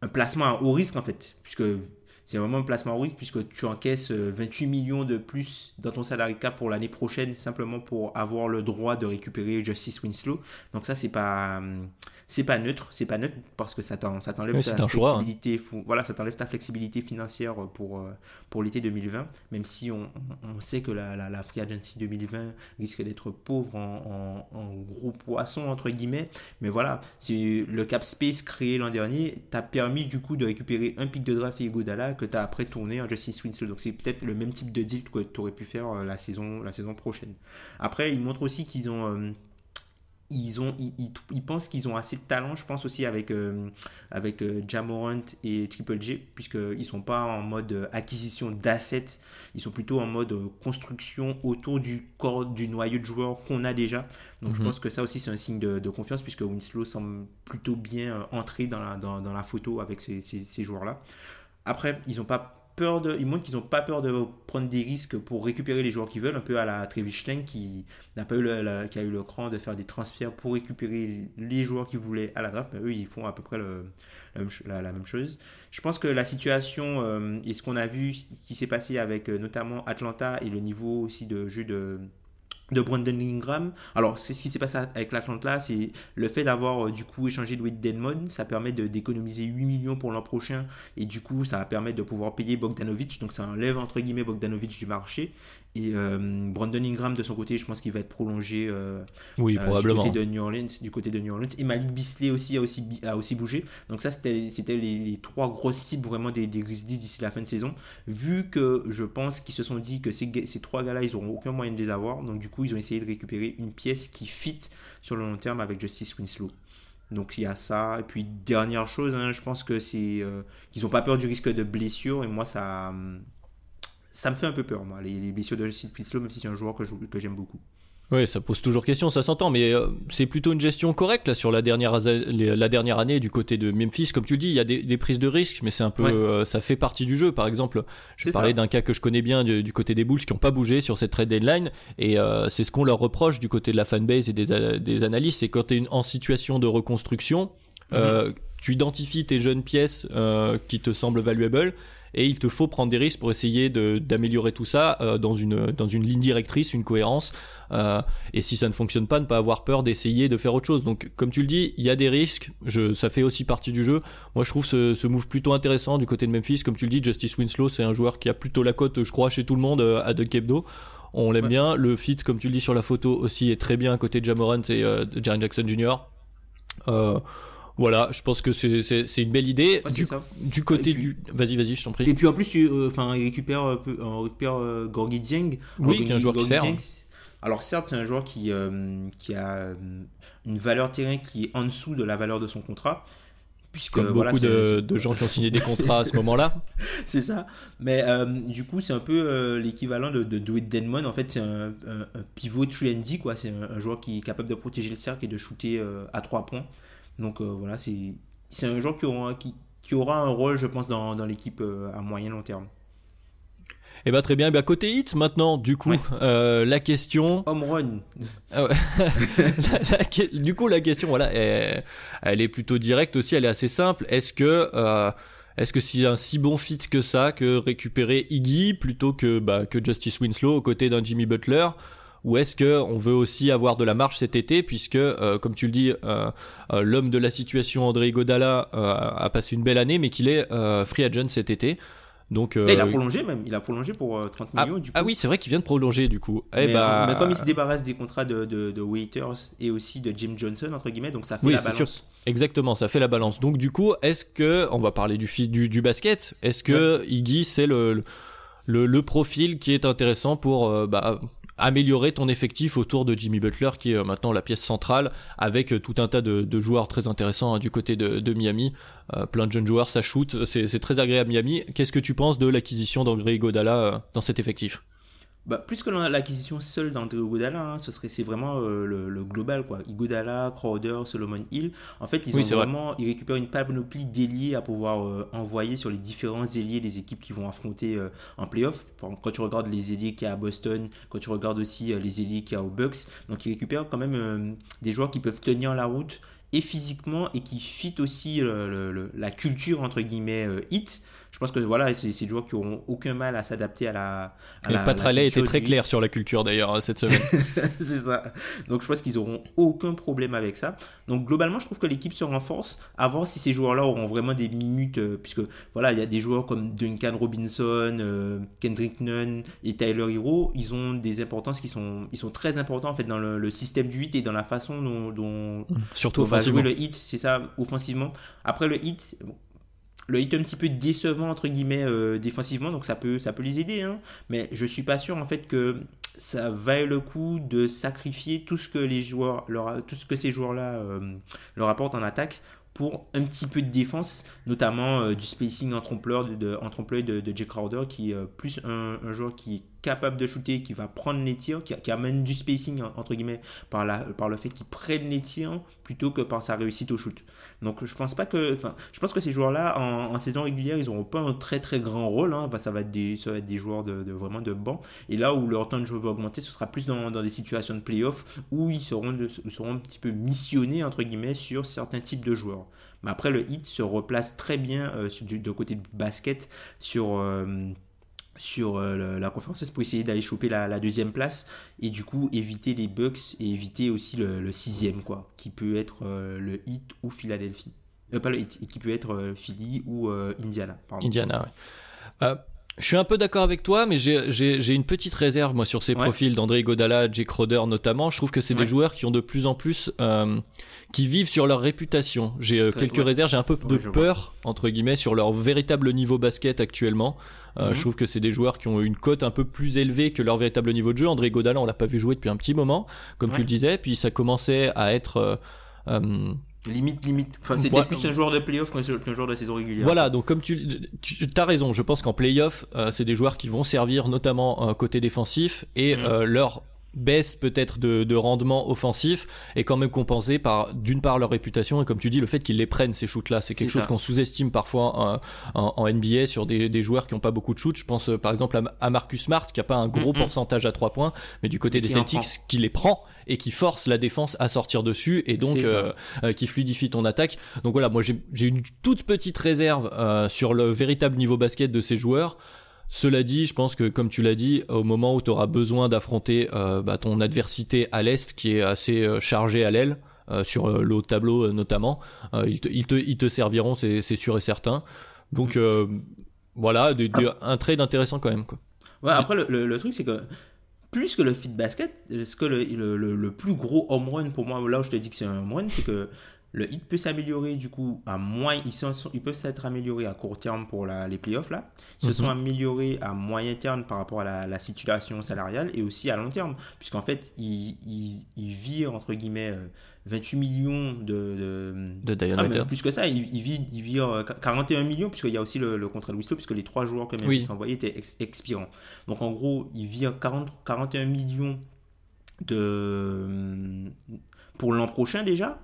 un, placement à haut risque en fait. Puisque c'est vraiment un placement risque puisque tu encaisses 28 euh, millions de plus dans ton salarié cap pour l'année prochaine simplement pour avoir le droit de récupérer Justice Winslow. Donc ça c'est pas hum, c'est pas neutre, c'est pas neutre parce que ça t'enlève ta hein. flexibilité, voilà, ça t'enlève ta flexibilité financière pour euh, pour l'été 2020, même si on, on, sait que la, la, Free Agency 2020 risque d'être pauvre en, en, gros poisson entre guillemets, mais voilà, c'est le cap space créé l'an dernier t'a permis du coup de récupérer un pic de draft et Godala que tu as après tourné en Justice Winslow. Donc c'est peut-être le même type de deal que tu aurais pu faire euh, la saison la saison prochaine. Après, il montre aussi qu'ils ont euh, ils, ont, ils, pensent qu'ils ont assez de talent, je pense aussi avec, euh, avec euh, Jamorant et Triple J, puisqu'ils ne sont pas en mode euh, acquisition d'assets, ils sont plutôt en mode construction autour du corps, du noyau de joueurs qu'on a déjà. Donc je mhm. pense que ça aussi c'est un signe de, confiance, puisque Winslow semble plutôt bien entrer dans la, dans, dans la photo avec ces, ces, ces joueurs-là. Après, ils n'ont pas peur de, ils montrent qu'ils n'ont pas peur de prendre des risques pour récupérer les joueurs qu'ils veulent, un peu à la Travis qui n'a pas eu le, qui a eu le cran de faire des transferts pour récupérer les joueurs qu'ils voulaient à la draft, mais eux ils font à peu près la, même chose. Je pense que la situation euh, et ce qu'on a vu qui s'est passé avec euh, notamment Atlanta et le niveau aussi de jeu de de Brandon Ingram. Alors, c'est ce qui s'est passé avec l'Atlanta, c'est le fait d'avoir euh, du coup échangé Louis Denmon, ça permet d'économiser 8 millions pour l'an prochain et du coup, ça va permettre de pouvoir payer Bogdanovic, donc ça enlève entre guillemets Bogdanovic du marché et euh, Brandon Ingram de son côté, je pense qu'il va être prolongé euh, oui, probablement. du côté de New Orleans, du côté de New Orleans. Et Malik Bisley aussi a aussi, a aussi bougé. Donc ça, c'était les, les, trois grosses cibles vraiment des, des Grizzlies d'ici la fin de saison. Vu que je pense qu'ils se sont dit que ces, ces trois gars-là, ils n'auront aucun moyen de les avoir. Donc du coup, ils ont essayé de récupérer une pièce qui fit sur le long terme avec Justice Winslow. Donc il y a ça. Et puis dernière chose, hein, je pense que c'est euh, qu'ils n'ont pas peur du risque de blessure. Et moi, ça ça me fait un peu peur, moi, les, blessures de Sid Pislow, même si c'est un joueur que, j'aime beaucoup. Oui, ça pose toujours question, ça s'entend, mais euh, c'est plutôt une gestion correcte là sur la dernière la dernière année du côté de Memphis, comme tu le dis, il y a des, prises de risques, mais c'est un peu, euh, ça fait partie du jeu. Par exemple, je parlais d'un cas que je connais bien du, côté des Bulls qui n'ont pas bougé sur cette trade deadline, et euh, c'est ce qu'on leur reproche du côté de la fanbase et des, des analystes, c'est quand tu es en situation de reconstruction, mhm. tu identifies tes jeunes pièces qui te semblent valuables et il te faut prendre des risques pour essayer d'améliorer tout ça euh, dans une dans une ligne directrice, une cohérence. Euh, et si ça ne fonctionne pas, ne pas avoir peur d'essayer de faire autre chose. Donc, comme tu le dis, il y a des risques. Je, ça fait aussi partie du jeu. Moi, je trouve ce, ce move plutôt intéressant du côté de Memphis. Comme tu le dis, Justice Winslow, c'est un joueur qui a plutôt la cote, je crois, chez tout le monde euh, à Doug. On l'aime bien. Le fit, comme tu le dis sur la photo aussi, est très bien à côté de Jamorant et euh, Jaren Jackson Jr. Euh, voilà, je pense que c'est une belle idée. du, du, côté du. Vas-y, vas-y, je t'en prie. Et puis en plus, tu, euh, enfin, il récupère, euh, on récupère euh, Gorgui Dieng. Oui, qui est un joueur qui sert. Alors certes, c'est un joueur qui, qui a une valeur terrain qui est en dessous de la valeur de son contrat. Puisque, Comme beaucoup de, de, gens qui ont signé des contrats à ce moment-là. c'est ça. Mais du coup, c'est un peu l'équivalent de, de Denmon. En fait, c'est un, pivot 3 quoi. C'est un, un, joueur qui est capable de protéger le cercle et de shooter à 3 points. Donc euh, voilà, c'est un joueur qui aura, qui, qui, aura un rôle, je pense, dans, dans l'équipe euh, à moyen long terme. Eh ben très bien. Eh côté hit maintenant, du coup, euh, la question. Home run. Ah du coup, la question, voilà, elle, est plutôt directe aussi. Elle est assez simple. Est-ce que est-ce que c'est un si bon fit que ça que récupérer Iggy plutôt que bah, que Justice Winslow aux côtés d'un Jimmy Butler ou est-ce que on veut aussi avoir de la marge cet été puisque euh, comme tu le dis euh, euh, l'homme de la situation André Godala a passé une belle année mais qu'il est free agent cet été donc, il a prolongé même, il a prolongé pour 30 ah, millions du ah coup. Ah oui, c'est vrai qu'il vient de prolonger du coup. Eh mais, bah... mais, comme il se débarrasse des contrats de, de, Waiters et aussi de Jim Johnson entre guillemets, donc ça fait la balance. Sûr. Exactement, ça fait la balance. Donc du coup, est-ce que on va parler du du, du basket Est-ce que Iggy c'est le, le, le profil qui est intéressant pour bah, améliorer ton effectif autour de Jimmy Butler qui est euh, maintenant la pièce centrale avec euh, tout un tas de, joueurs très intéressants hein, du côté de, Miami. Euh, plein de jeunes joueurs, ça shoot, c'est très agréable Miami. Qu'est-ce que tu penses de l'acquisition d'André Godala dans cet effectif? Bah, plus que l'acquisition seule d'André Iguodala, hein, ce serait c'est vraiment euh, le, global quoi. Iguodala, Crowder, Solomon Hill. En fait, ils ont vraiment ils récupèrent une panoplie d'ailiers à pouvoir euh, envoyer sur les différents ailiers des équipes qui vont affronter euh, en playoff. Quand tu regardes les ailiers qu'il y a à Boston, quand tu regardes aussi les ailiers qu'il y a aux Bucks, donc ils récupèrent quand même des joueurs qui peuvent tenir la route et physiquement et qui fit aussi la culture entre guillemets hit je pense que voilà, c'est des joueurs qui auront aucun mal à s'adapter à la. À la, Pat était très clair sur la culture d'ailleurs hein, cette semaine. c'est ça. Donc je pense qu'ils auront aucun problème avec ça. Donc globalement, je trouve que l'équipe se renforce. À voir si ces joueurs-là auront vraiment des minutes, euh, puisque voilà, il y a des joueurs comme Duncan Robinson, euh, Kendrick Nunn et Tyler Hero, ils ont des importances qui sont, ils sont très importants en fait dans le, système du hit et dans la façon dont, dont surtout on va jouer le hit, c'est ça, offensivement. Après le hit, le hit un petit peu décevant entre guillemets euh, défensivement donc ça peut ça peut les aider hein. mais je suis pas sûr en fait que ça vaille le coup de sacrifier tout ce que les joueurs, tout ce que ces joueurs-là leur apportent en attaque pour un petit peu de défense, notamment du spacing en trompe-l'œil de, Jack Crowder, qui est plus un, un, joueur qui capable de shooter, qui va prendre les tirs, qui, amène du spacing, entre guillemets, par, la, par le fait qu'il prenne les tirs plutôt que par sa réussite au shoot. Donc je pense pas que. Enfin, je pense que ces joueurs-là, en, saison régulière, ils n'auront pas un très très grand rôle. Hein. ça, va être des, ça va être des joueurs de, vraiment de banc. Et là où leur temps de jeu va augmenter, ce sera plus dans, dans des situations de playoff où ils seront, seront un petit peu missionnés, entre guillemets, sur certains types de joueurs. Mais après, le hit se replace très bien euh, du, de côté du basket sur. Euh, sur euh, la conférence pour essayer d'aller choper la, deuxième place et du coup éviter les Bucks et éviter aussi le, sixième quoi qui peut être euh, le Heat ou Philadelphie euh, pas le Heat qui peut être Philly ou Indiana Indiana oui. je suis un peu d'accord avec toi, mais j'ai une petite réserve moi sur ces profils d'André Godala, Jake Roder notamment. Je trouve que c'est des joueurs qui ont de plus en plus, qui vivent sur leur réputation. J'ai quelques réserves, j'ai un peu de peur entre guillemets sur leur véritable niveau basket actuellement. Euh, je mhm. trouve que c'est des joueurs qui ont une cote un peu plus élevée que leur véritable niveau de jeu. André Godala, on l'a pas vu jouer depuis un petit moment, comme tu le disais. Puis ça commençait à être euh, euh, Limite, limite. Enfin, c'était plus un joueur de playoff qu'un joueur de saison régulière. Voilà, donc comme tu, tu as raison, je pense qu'en playoff, c'est des joueurs qui vont servir notamment côté défensif et mhm. leur baisse peut-être de, de, rendement offensif est quand même compensé par d'une part leur réputation et comme tu dis le fait qu'ils les prennent ces shoots là c'est quelque chose qu'on sous-estime parfois en, en, NBA sur des, des, joueurs qui ont pas beaucoup de shoots. Je pense euh, par exemple à, Marcus Smart qui a pas un gros pourcentage à trois points mais du côté des Celtics qui les prend et qui force la défense à sortir dessus et donc euh, euh, qui fluidifie ton attaque. Donc voilà moi j'ai une toute petite réserve sur le véritable niveau basket de ces joueurs cela dit, je pense que comme tu l'as dit, au moment où tu auras besoin d'affronter euh, bah, ton adversité à l'est, qui est assez euh, chargé à l'aile, euh, sur le haut tableau notamment, ils te, ils, te, ils, te, serviront, c'est sûr et certain. Donc mm. voilà, un trade intéressant quand même. Quoi. Ouais, après le, le, truc c'est que plus que le fit basket, ce que le, le, plus gros home run pour moi, là où je te dis que c'est un home run, c'est que le hit peut s'améliorer du coup à moins. Ils, sont, ils peuvent s'être améliorés à court terme pour la, les playoffs là. Ils se sont mhm. améliorés à moyen terme par rapport à la, situation salariale et aussi à long terme. Puisqu'en fait, ils, ils, virent entre guillemets 28 euh, millions de. De, de ah, Plus que ça, ils, ils, virent 41 millions, puisqu'il y a aussi le, contrat de Winslow, puisque les trois joueurs que même envoyés étaient expirants. Donc en gros, ils virent 40, 41 millions de pour l'an prochain déjà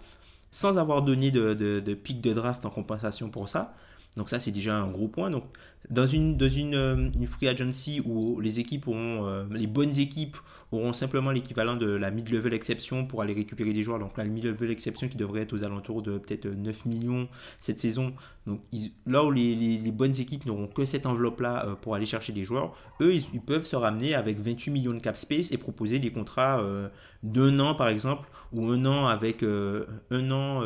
sans avoir donné de, de, de pic de draft en compensation pour ça. Donc ça, c'est déjà un gros point. Donc dans une, dans une, euh, free agency où les équipes auront, euh, les bonnes équipes auront simplement l'équivalent de la mid-level exception pour aller récupérer des joueurs. Donc la mid-level exception qui devrait être aux alentours de peut-être 9 millions cette saison. Donc là où les, bonnes équipes n'auront que cette enveloppe-là euh, pour aller chercher des joueurs, eux, ils, peuvent se ramener avec 28 millions de cap space et proposer des contrats d'un an par exemple ou un an avec un an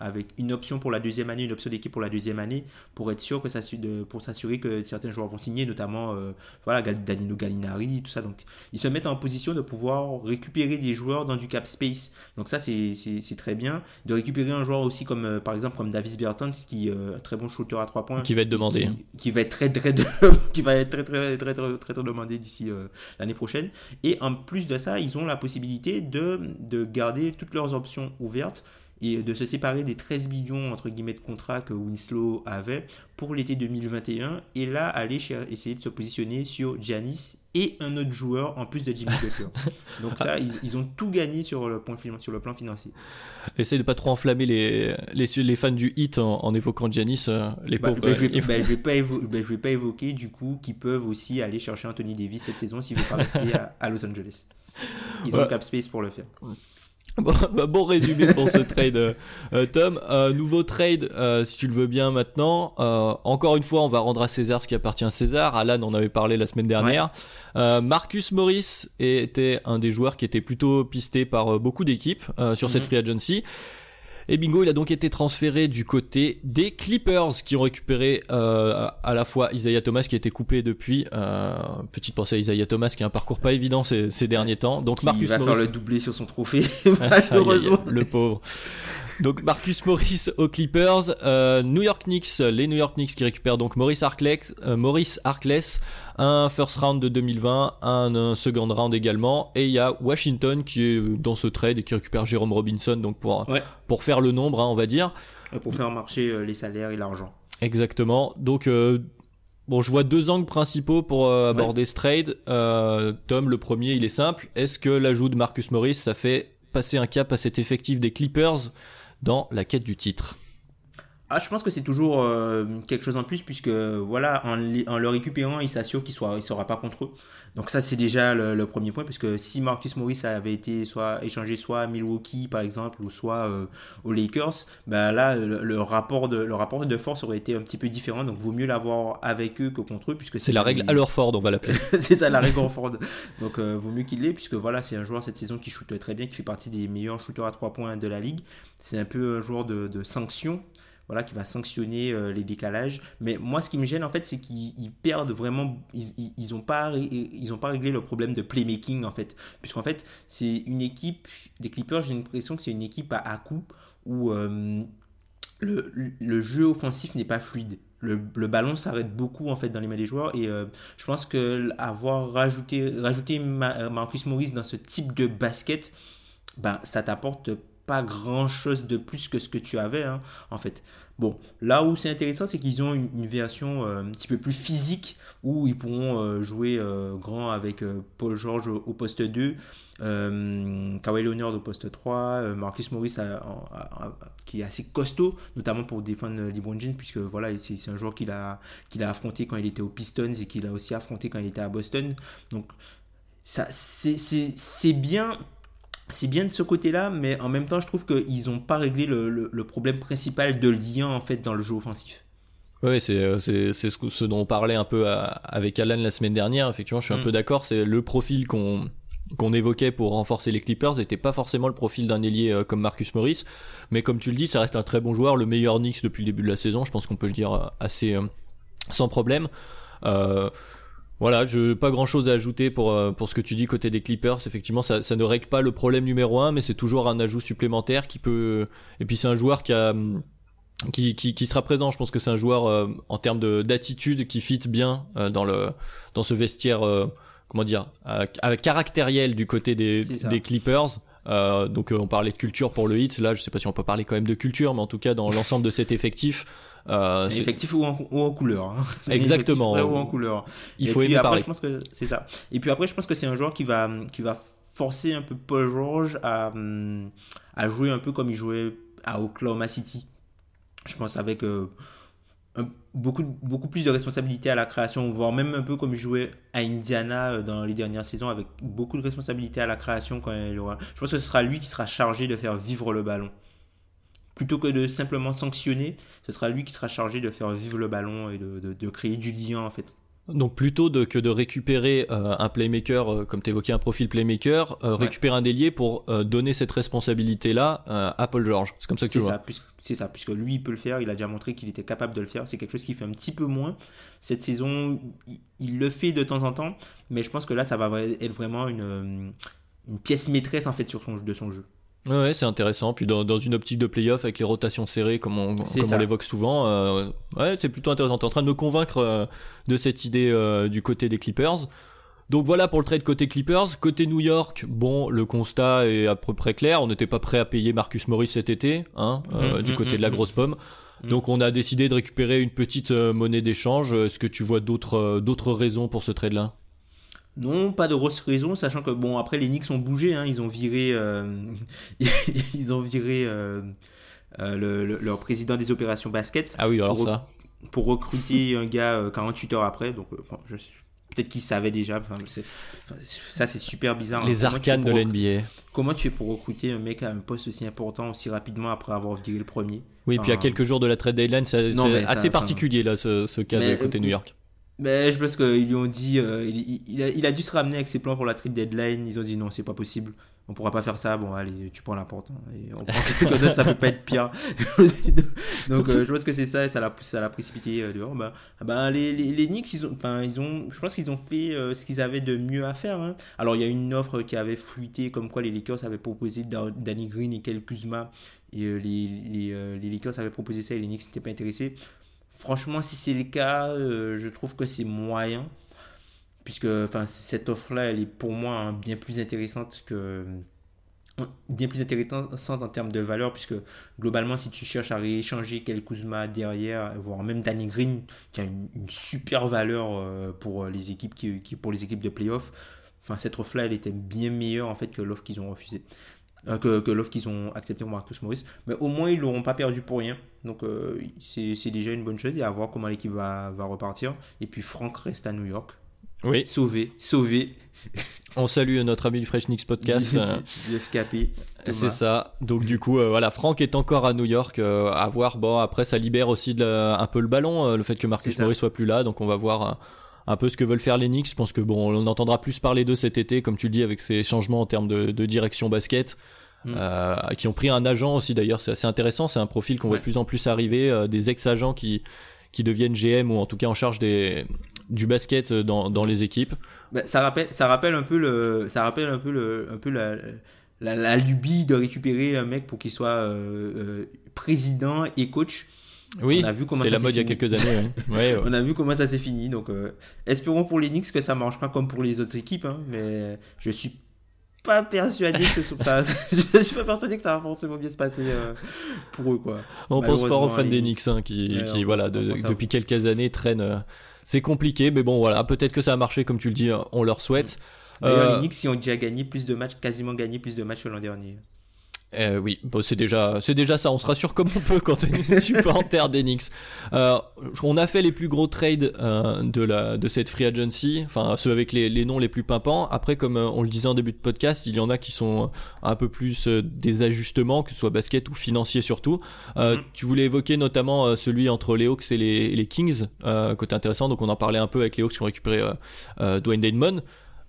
avec une option pour la deuxième année, une option d'équipe pour la deuxième année pour être sûr que ça pour s'assurer que certains joueurs vont signer, notamment euh, voilà, Danilo Gallinari, tout ça. Donc, ils se mettent en position de pouvoir récupérer des joueurs dans du cap space. Donc, ça, c'est très bien. De récupérer un joueur aussi comme, euh, par exemple, comme Davis Bertens, qui est euh, très bon shooter à 3 points. Qui va être demandé. Qui, va être très, très, qui va être très, très, très, très, très, demandé d'ici l'année prochaine. Et en plus de ça, ils ont la possibilité de, de garder toutes leurs options ouvertes et de se séparer des 13 millions entre guillemets de contrats que Winslow avait pour l'été 2021 et là aller essayer de se positionner sur Giannis et un autre joueur en plus de Jimmy Butler. Donc ça, ils, ont tout gagné sur le, point, sur le plan financier. Essaye de pas trop enflammer les, les, les fans du hit en, évoquant Giannis, euh, les bah, pauvres. Bah, je, vais, bah, vais pas je vais pas évoquer du coup qu'ils peuvent aussi aller chercher Anthony Davis cette saison s'ils veulent pas rester à, Los Angeles. Ils ont cap space pour le faire. Bah, bon, résumé pour ce trade, euh, euh, Tom. Euh, nouveau trade, si tu le veux bien maintenant. encore une fois, on va rendre à César ce qui appartient à César. Alan en avait parlé la semaine dernière. Marcus Morris était un des joueurs qui était plutôt pisté par beaucoup d'équipes sur cette mhm. free agency. Et bingo, il a donc été transféré du côté des Clippers qui ont récupéré euh, à la fois Isaiah Thomas qui a été coupé depuis. Euh, petite pensée à Isaiah Thomas qui a un parcours pas évident ces, ces derniers temps. Donc Marcus va faire le doublé sur son trophée, malheureusement. le pauvre. Donc Marcus Morris aux Clippers, euh, New York Knicks, les New York Knicks qui récupèrent donc Maurice Harkless, euh, Maurice Harkless, un first round de 2020, un, second round également, et il y a Washington qui est dans ce trade et qui récupère Jérôme Robinson donc pour pour faire le nombre, hein, on va dire, pour faire marcher les salaires et l'argent. Exactement. Donc Bon, je vois deux angles principaux pour aborder ce trade. Tom, le premier, il est simple. Est-ce que l'ajout de Marcus Morris, ça fait passer un cap à cet effectif des Clippers? Dans la quête du titre ah, je pense que c'est toujours euh, quelque chose en plus puisque voilà en, en le récupérant il s'assure qu'il soit il sera pas contre eux. Donc ça c'est déjà le, premier point puisque si Marcus Morris avait été soit échangé soit à Milwaukee par exemple ou soit euh, aux Lakers bah là le, rapport de le rapport de force aurait été un petit peu différent. Donc vaut mieux l'avoir avec eux que contre eux puisque c'est la règle à leur Ford on va l'appeler. C'est ça la règle Ford. Donc euh, vaut mieux qu'il l'ait puisque voilà c'est un joueur cette saison qui shoot très bien qui fait partie des meilleurs shooters à trois points de la ligue. C'est un peu un joueur de, de sanction voilà, qui va sanctionner euh, les décalages. Mais moi, ce qui me gêne, en fait, c'est qu'ils perdent vraiment. Ils n'ont pas, ils ont pas réglé le problème de playmaking, en fait. Puisqu'en fait, c'est une équipe. Les Clippers, j'ai l'impression que c'est une équipe à, à coup où euh, le, le, jeu offensif n'est pas fluide. Le, le ballon s'arrête beaucoup en fait dans les mains des joueurs et euh, je pense que avoir rajouté, rajouté Marcus Morris dans ce type de basket, ben, ça t'apporte pas grand chose de plus que ce que tu avais hein, en fait. Bon, là où c'est intéressant, c'est qu'ils ont une, version euh, un petit peu plus physique où ils pourront euh, jouer euh, grand avec Paul George au, poste 2, Kawhi Leonard au poste 3, Marcus Morris qui est assez costaud, notamment pour défendre LeBron James, puisque voilà, c'est un joueur qu'il a, a affronté quand il était aux Pistons et qu'il a aussi affronté quand il était à Boston. Donc, c'est bien c'est bien de ce côté-là, mais en même temps, je trouve qu'ils n'ont pas réglé le, problème principal de lien en fait dans le jeu offensif. Oui, c'est euh, ce, dont on parlait un peu avec Alan la semaine dernière. Effectivement, je suis un mm. peu d'accord. C'est le profil qu'on qu'on évoquait pour renforcer les Clippers n'était pas forcément le profil d'un ailier euh, comme Marcus Morris, mais comme tu le dis, ça reste un très bon joueur, le meilleur Knicks depuis le début de la saison. Je pense qu'on peut le dire euh, assez sans problème. Euh, voilà, je pas grand chose à ajouter pour, euh, pour ce que tu dis côté des Clippers. Effectivement, ça, ça ne règle pas le problème numéro un, mais c'est toujours un ajout supplémentaire qui peut. Et puis c'est un joueur qui a qui, qui, qui, sera présent. Je pense que c'est un joueur euh, en termes d'attitude qui fit bien euh, dans le dans ce vestiaire comment dire caractériel du côté des, des Clippers. donc on parlait de culture pour le hit. Là, je sais pas si on peut parler quand même de culture, mais en tout cas dans l'ensemble de cet effectif, euh, c'est effectif ou en, ou en couleur. Hein. Exactement. Ou en couleur. Il faut aimer parler. Je pense que c'est ça. Et puis après, je pense que c'est un joueur qui va, qui va forcer un peu Paul George à, à jouer un peu comme il jouait à Oklahoma City. Je pense avec euh, beaucoup, beaucoup plus de responsabilité à la création, voire même un peu comme il jouait à Indiana euh, dans les dernières saisons, avec beaucoup de responsabilité à la création quand il aura. Je pense que ce sera lui qui sera chargé de faire vivre le ballon plutôt que de simplement sanctionner, ce sera lui qui sera chargé de faire vivre le ballon et de, créer du lien en fait. Donc plutôt que de récupérer euh, un playmaker, euh, comme tu évoquais un profil playmaker, euh, récupérer un ailier pour donner cette responsabilité-là à Paul George. C'est comme ça que tu vois. C'est ça, puisque lui il peut le faire, il a déjà montré qu'il était capable de le faire. C'est quelque chose qui fait un petit peu moins. Cette saison, il, le fait de temps en temps, mais je pense que là ça va être vraiment une, une pièce maîtresse en fait sur son, de son jeu. Ouais, c'est intéressant. Puis dans, dans, une optique de playoff avec les rotations serrées, comme on, comme on l'évoque souvent, euh, ouais, c'est plutôt intéressant. T'es en train de me convaincre euh, de cette idée euh, du côté des Clippers. Donc voilà pour le trade côté Clippers. Côté New York, bon, le constat est à peu près clair. On n'était pas prêt à payer Marcus Morris cet été, hein, mm-hmm, du côté de la grosse pomme. Donc on a décidé de récupérer une petite monnaie d'échange. Est-ce que tu vois d'autres d'autres raisons pour ce trade-là? Non, pas de grosses raisons, sachant que bon après les Knicks ont bougé, hein, ils ont viré, euh, ils ont viré euh, euh, le, leur président des opérations basket. Ah oui, alors pour, ça. Pour recruter un gars 48 heures après, donc peut-être qu'ils savaient déjà. Enfin, ça c'est super bizarre. Les arcanes de l'NBA. Comment tu fais pour recruter un mec à un poste aussi important aussi rapidement après avoir viré le premier? Oui, puis à quelques jours de la trade deadline, c'est assez particulier là ce, ce cas de côté New York. Mais je pense qu'ils lui ont dit, euh, il, a, dû se ramener avec ses plans pour la trade deadline. Ils ont dit non, c'est pas possible. on pourra pas faire ça. Bon, allez, tu prends la porte. Hein, et on prend quelqu'un d'autre, ça peut pas être pire. Donc, euh, je pense que c'est ça, et ça l'a, l'a précipité euh, dehors. Bah, bah, les, les, les Knicks, ils ont, enfin, ils ont, je pense qu'ils ont fait euh, ce qu'ils avaient de mieux à faire. Hein. Alors, il y a une offre qui avait fuité, comme quoi les Lakers avaient proposé Danny Green et Kel Kuzma. Et les, les, les, Lakers avaient proposé ça et les Knicks n'étaient pas intéressés. Franchement, si c'est le cas, je trouve que c'est moyen puisque cette offre-là, elle est pour moi hein, bien plus intéressante que bien plus intéressante en termes de valeur, puisque globalement, si tu cherches à rééchanger quelques Kuzma derrière, voire même Danny Green, qui a une, super valeur euh, pour les équipes qui, pour les équipes de playoff, enfin cette offre-là, elle était bien meilleure en fait que l'offre qu'ils ont refusée. Euh, que, que l'offre qu'ils ont acceptée pour Marcus Morris. Mais au moins, ils l'auront pas perdu pour rien. Donc, euh, c'est déjà une bonne chose. Et à voir comment l'équipe va, va repartir. Et puis, Franck reste à New York. Oui. Sauvé, sauvé. On salue notre ami du Fresh Nix Podcast. du FKP. C'est ça. Donc du coup, euh, voilà, Franck est encore à New York. Euh, à voir. Bon, après, ça libère aussi un peu le ballon, le fait que Marcus Morris soit plus là. Donc on va voir un peu ce que veulent faire les Knicks. Je pense que bon, on entendra plus parler d'eux cet été, comme tu le dis, avec ces changements en termes de, direction basket. Mm. qui ont pris un agent aussi d'ailleurs, c'est assez intéressant. C'est un profil qu'on voit de plus en plus arriver, des ex-agents qui qui deviennent GM ou en tout cas en charge des, du basket dans, dans les équipes. Bah, ça, rappelle, ça rappelle un peu, le, ça rappelle un peu, le, un peu la, la, lubie de récupérer un mec pour qu'il soit euh, euh, président et coach. Oui, on a vu comment la mode il y a quelques années. on a vu comment ça s'est fini. Donc, euh, espérons pour les Knicks que ça marchera comme pour les autres équipes. Hein, mais je suis pas persuadé que ce soit je suis pas persuadé que ça va forcément bien se passer euh, pour eux quoi. On pense fort aux fans des Knicks hein, qui, qui voilà depuis quelques années traînent. Euh, c'est compliqué, mais bon voilà, peut-être que ça a marché comme tu le dis, on leur souhaite. D'ailleurs, les Knicks ils ont déjà gagné plus de matchs, quasiment gagné plus de matchs que l'an dernier. Euh, oui, bon, c'est déjà, c'est déjà ça. On se rassure comme on peut quand on est supporter d'Enix. Euh, on a fait les plus gros trades euh, de la de cette free agency, enfin ceux avec les, les noms les plus pimpants. Après, comme euh, on le disait en début de podcast, il y en a qui sont un peu plus euh, des ajustements, que ce soit basket ou financier surtout. Mm. Tu voulais évoquer notamment celui entre les Hawks et les, les Kings, côté intéressant. Donc on en parlait un peu avec les Hawks qui ont récupéré Dwayne Dedmon.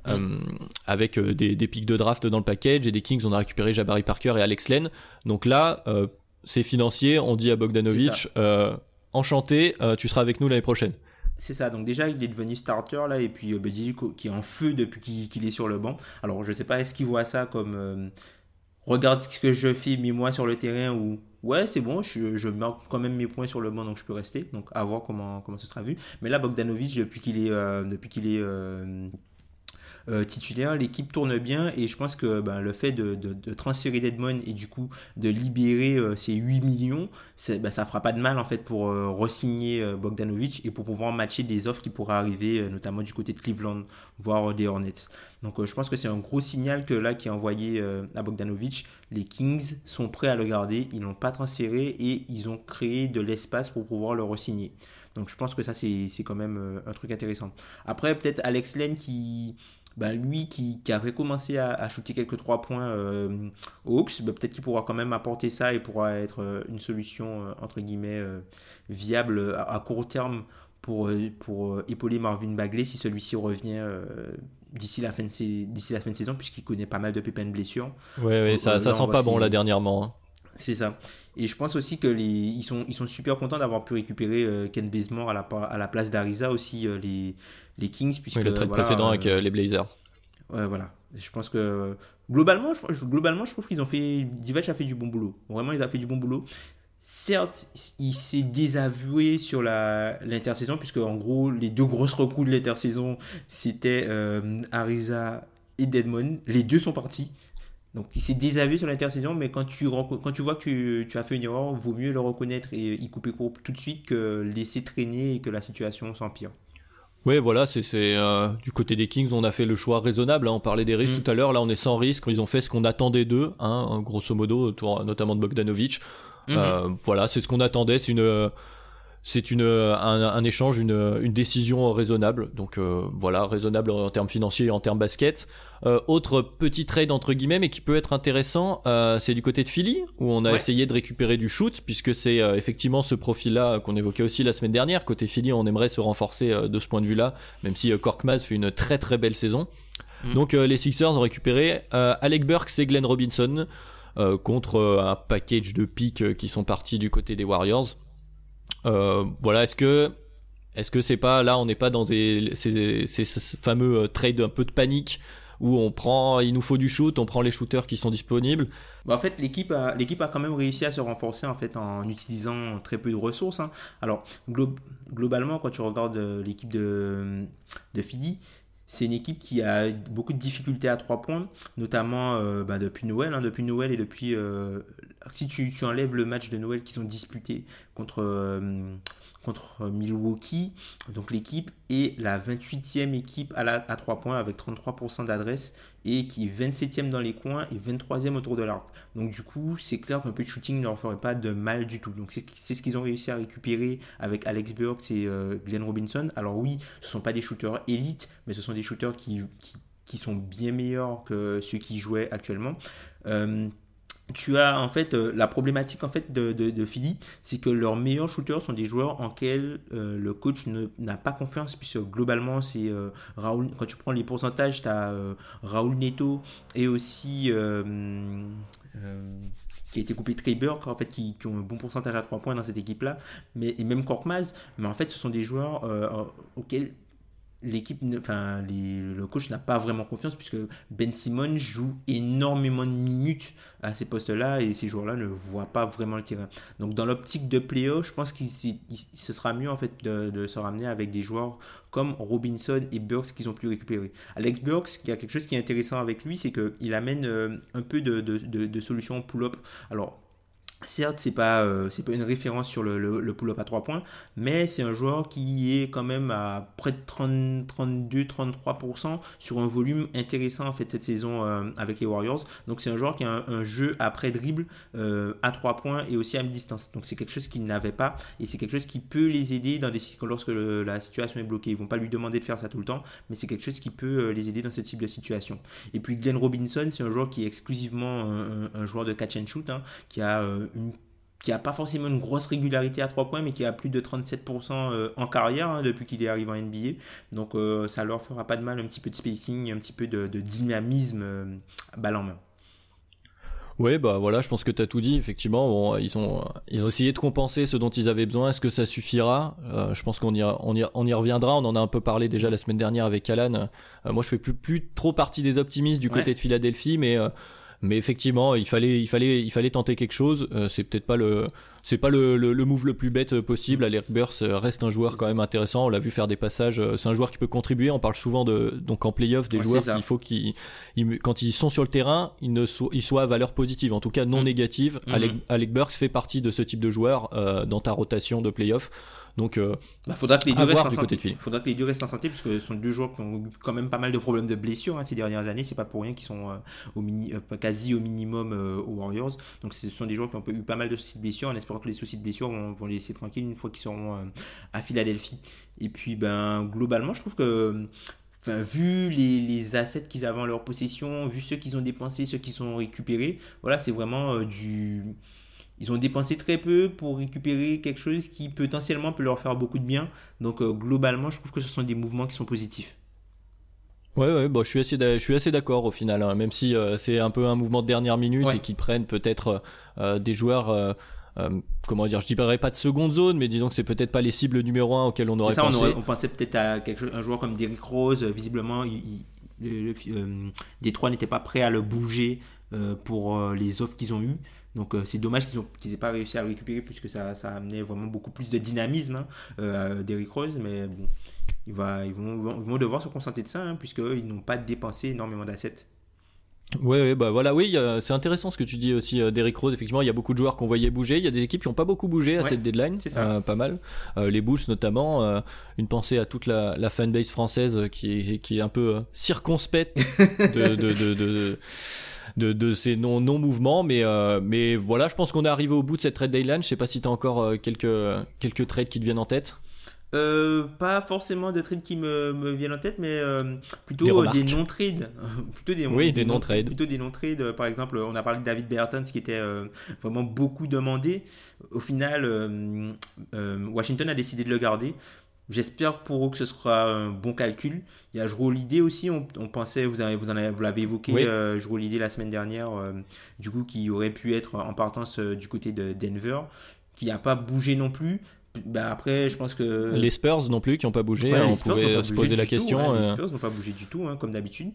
Euh, avec euh, des, des pics de draft dans le package et des Kings on a récupéré Jabari Parker et Alex Len donc là euh, c'est financier on dit à Bogdanovic enchanté tu seras avec nous l'année prochaine c'est ça, donc déjà il est devenu starter là, et puis bah, qui est en feu depuis qu'il est sur le banc. Alors je sais pas, est-ce qu'il voit ça comme regarde ce que je fais, mis-moi sur le terrain, ou ouais, c'est bon, je, je marque quand même mes points sur le banc, donc je peux rester. Donc à voir comment, comment ce sera vu. Mais là, Bogdanovic, depuis qu'il est, depuis qu'il est euh, titulaire, l'équipe tourne bien et je pense que ben, le fait de, transférer Deadmon et du coup de libérer euh, ces 8 millions, ben, ça fera pas de mal en fait pour euh, re-signer Bogdanovic et pour pouvoir matcher des offres qui pourraient arriver notamment du côté de Cleveland, voire des Hornets. Donc je pense que c'est un gros signal que là qui est envoyé à Bogdanovic, les Kings sont prêts à le garder, ils l'ont pas transféré et ils ont créé de l'espace pour pouvoir le re-signer. Donc je pense que ça c'est quand même un truc intéressant. Après peut-être Alex Lane qui ben, lui qui, qui, avait commencé à, à, shooter quelques trois points euh, aux Hawks, ben, peut-être qu'il pourra quand même apporter ça et pourra être euh, une solution euh, entre guillemets viable à, court terme pour, pour épauler Marvin Bagley si celui-ci revient d'ici la, fin de d'ici la fin de saison puisqu'il connaît pas mal de pépins de blessures. Ouais, ouais ça, ça sent pas bon là dernièrement. Hein. C'est ça. Et je pense aussi que les, ils, sont, ils sont super contents d'avoir pu récupérer Ken Bazemore à la, à la place d'Ariza aussi, les, les Kings. Puisque, le trade précédent avec euh, les Blazers. Ouais, voilà. Je pense que globalement, je, globalement, je trouve qu'ils ont fait. Divac a fait du bon boulot. Vraiment, il a fait du bon boulot. Certes, il s'est désavoué sur l'intersaison, puisque en gros, les deux grosses recrues de l'intersaison, c'était euh, Ariza et Deadmon. Les deux sont partis. Donc il s'est désavoué sur l'intersaison, mais quand tu, quand tu vois que tu, as fait une erreur, vaut mieux le reconnaître et y couper court tout de suite que laisser traîner et que la situation s'empire. Oui, voilà, c'est euh, du côté des Kings, on a fait le choix raisonnable. Hein, on parlait des risques mm. tout à l'heure. Là, on est sans risque. Ils ont fait ce qu'on attendait d'eux, hein, grosso modo, autour notamment de Bogdanovic. Mm-hmm. Euh, voilà, c'est ce qu'on attendait. C'est une c'est une un, un, échange, une, une décision raisonnable. Donc euh, voilà, raisonnable en termes financiers et en termes basket. Euh, autre petit trade entre guillemets, mais qui peut être intéressant, euh, c'est du côté de Philly où on a essayé de récupérer du shoot, puisque c'est euh, effectivement ce profil-là qu'on évoquait aussi la semaine dernière. Côté Philly, on aimerait se renforcer de ce point de vue-là, même si Korkmaz fait une très très belle saison. Mm. Donc les Sixers ont récupéré Alec Burks et Glenn Robinson contre un package de pics qui sont partis du côté des Warriors. Voilà, est-ce que est-ce que c'est pas là on n'est pas dans ces, ces, fameux trades un peu de panique où on prend, il nous faut du shoot, on prend les shooters qui sont disponibles? Bah, en fait, l'équipe a, l'équipe a quand même réussi à se renforcer en fait en utilisant très peu de ressources. Hein. Alors globalement, quand tu regardes euh, l'équipe de de Philly, c'est une équipe qui a beaucoup de difficultés à trois points, notamment euh, bah, depuis Noël. Hein, depuis Noël et depuis. Euh, si tu, enlèves le match de Noël qu'ils ont disputé contre, contre Milwaukee. Donc l'équipe est la 28e équipe à, à 3 points avec 33% d'adresse et qui est 27e dans les coins et 23e autour de l'arc. Donc du coup, c'est clair qu'un peu de shooting ne leur ferait pas de mal du tout. Donc c'est ce qu'ils ont réussi à récupérer avec Alex Burks et euh, Glenn Robinson. Alors oui, ce ne sont pas des shooters élites, mais ce sont des shooters qui, sont bien meilleurs que ceux qui jouaient actuellement. Euh, tu as en fait euh, la problématique en fait de, de, Philly, c'est que leurs meilleurs shooters sont des joueurs en quels euh, le coach n'a pas confiance, puisque globalement c'est euh, Raoul, quand tu prends les pourcentages, tu as Raoul Neto et aussi qui a été coupé Trey Burke, en fait, qui, ont un bon pourcentage à 3 points dans cette équipe-là, mais, et même Korkmaz, mais en fait ce sont des joueurs auxquels l'équipe, enfin, le coach n'a pas vraiment confiance puisque Ben Simon joue énormément de minutes à ces postes-là et ces joueurs-là ne voient pas vraiment le terrain. Donc, dans l'optique de playoff, je pense qu'il ce sera mieux en fait de, se ramener avec des joueurs comme Robinson et Burks qu'ils ont pu récupérer. Alex Burks, il y a quelque chose qui est intéressant avec lui, c'est qu'il amène euh, un peu de, de, de pull-up. Alors, Certes, c'est pas euh, c'est pas une référence sur le, le, pull-up à 3 points, mais c'est un joueur qui est quand même à près de 30, 32, 33% sur un volume intéressant en fait cette saison euh, avec les Warriors. Donc c'est un joueur qui a un, jeu après dribble euh, à 3 points et aussi à mi-distance. Donc c'est quelque chose qu'il n'avait pas et c'est quelque chose qui peut les aider dans des lorsque la situation est bloquée. Ils vont pas lui demander de faire ça tout le temps, mais c'est quelque chose qui peut les aider dans ce type de situation. Et puis Glenn Robinson, c'est un joueur qui est exclusivement un, joueur de catch and shoot, hein, qui a qui n'a pas forcément une grosse régularité à 3 points, mais qui a plus de 37% euh, en carrière hein, depuis qu'il est arrivé en NBA. Donc euh, ça leur fera pas de mal un petit peu de spacing, un petit peu de, dynamisme euh, balle en main. Oui, bah voilà, je pense que tu as tout dit. Effectivement, bon, ils, ont, ils ont essayé de compenser ce dont ils avaient besoin. Est-ce que ça suffira? Je pense qu'on y, on y, on y, reviendra. On en a un peu parlé déjà la semaine dernière avec Alan. moi, je fais plus, plus trop partie des optimistes du côté de Philadelphie, mais mais effectivement, il fallait, il fallait, il fallait tenter quelque chose. Euh, c'est peut-être pas le, c'est pas le, le, move le plus bête possible. Mm. Alec Burst euh, reste un joueur quand même intéressant. On l'a vu faire des passages. Euh, c'est un joueur qui peut contribuer. On parle souvent de, donc en playoff, des joueurs qu'il faut qu'ils, quand ils sont sur le terrain, ils ne soient, ils soient à valeur positive, en tout cas non mm. négative. Mm-hmm. Alec, Alec Burks fait partie de ce type de joueur dans ta rotation de playoff. Donc, euh, bah, faudra que les deux restent en santé. Faudra que les deux restent en santé parce que ce sont deux joueurs qui ont eu quand même pas mal de problèmes de blessures hein, ces dernières années. C'est pas pour rien qu'ils sont euh, au mini, euh, quasi au minimum aux Warriors. Donc, ce sont des joueurs qui ont eu pas mal de soucis de blessures en espérant que les soucis de blessures vont, les laisser tranquilles une fois qu'ils seront à Philadelphie. Et puis, ben, globalement, je trouve que Enfin, vu les, les assets qu'ils avaient en leur possession, vu ceux qu'ils ont dépensés, ceux qu'ils ont récupérés, voilà, c'est vraiment du, ils ont dépensé très peu pour récupérer quelque chose qui potentiellement peut leur faire beaucoup de bien. Donc euh, globalement, je trouve que ce sont des mouvements qui sont positifs. Ouais, ouais, bon, je suis assez, je suis assez d'accord au final, hein. même si euh, c'est un peu un mouvement de dernière minute et qu'ils prennent peut-être euh, des joueurs, comment dire, je dirais pas de seconde zone, mais disons que c'est peut-être pas les cibles numéro un auxquelles on aurait pensé. On, on pensait peut-être à quelque un joueur comme Derrick Rose, visiblement, il, le, Détroit n'était pas prêt à le bouger pour les offres qu'ils ont eues. Donc euh, c'est dommage qu'ils n'aient pas réussi à le récupérer puisque ça, ça a amené vraiment beaucoup plus de dynamisme hein, euh, d'Eric Rose. Mais bon, il va, ils, vont, vont devoir se concentrer de ça hein, puisqu'ils n'ont pas dépensé énormément d'assets. Ouais, ouais, bah voilà, oui, c'est intéressant ce que tu dis aussi euh, d'Eric Rose. Effectivement, il y a beaucoup de joueurs qu'on voyait bouger. Il y a des équipes qui n'ont pas beaucoup bougé à cette deadline, c'est ça. pas mal. les Bulls notamment. une pensée à toute la, la fanbase française qui est, qui est un peu circonspecte de, de, de, de de, de ces non, non mouvements. Mais, euh, mais voilà, je pense qu'on est arrivé au bout de cette trade deadline. Je sais pas si tu as encore euh, quelques, quelques trades qui te viennent en tête. Euh, pas forcément de trades qui me, me, viennent en tête, mais plutôt des, non-trades. plutôt des, oui, des, non-trades. Plutôt des non-trades. par exemple, on a parlé de David Bertens qui était vraiment beaucoup demandé. Au final, Washington a décidé de le garder J'espère pour eux que ce sera un bon calcul. Il y a Jero Lidé aussi, on, pensait, vous, avez, vous, vous l'avez évoqué, oui. euh, la semaine dernière, euh, du coup, qui aurait pu être en partance euh, du côté de Denver, qui n'a pas bougé non plus. Bah après, je pense que. Les Spurs non plus, qui n'ont pas bougé, hein, on pouvait se poser la question. les Spurs n'ont pas bougé du tout, hein, comme d'habitude.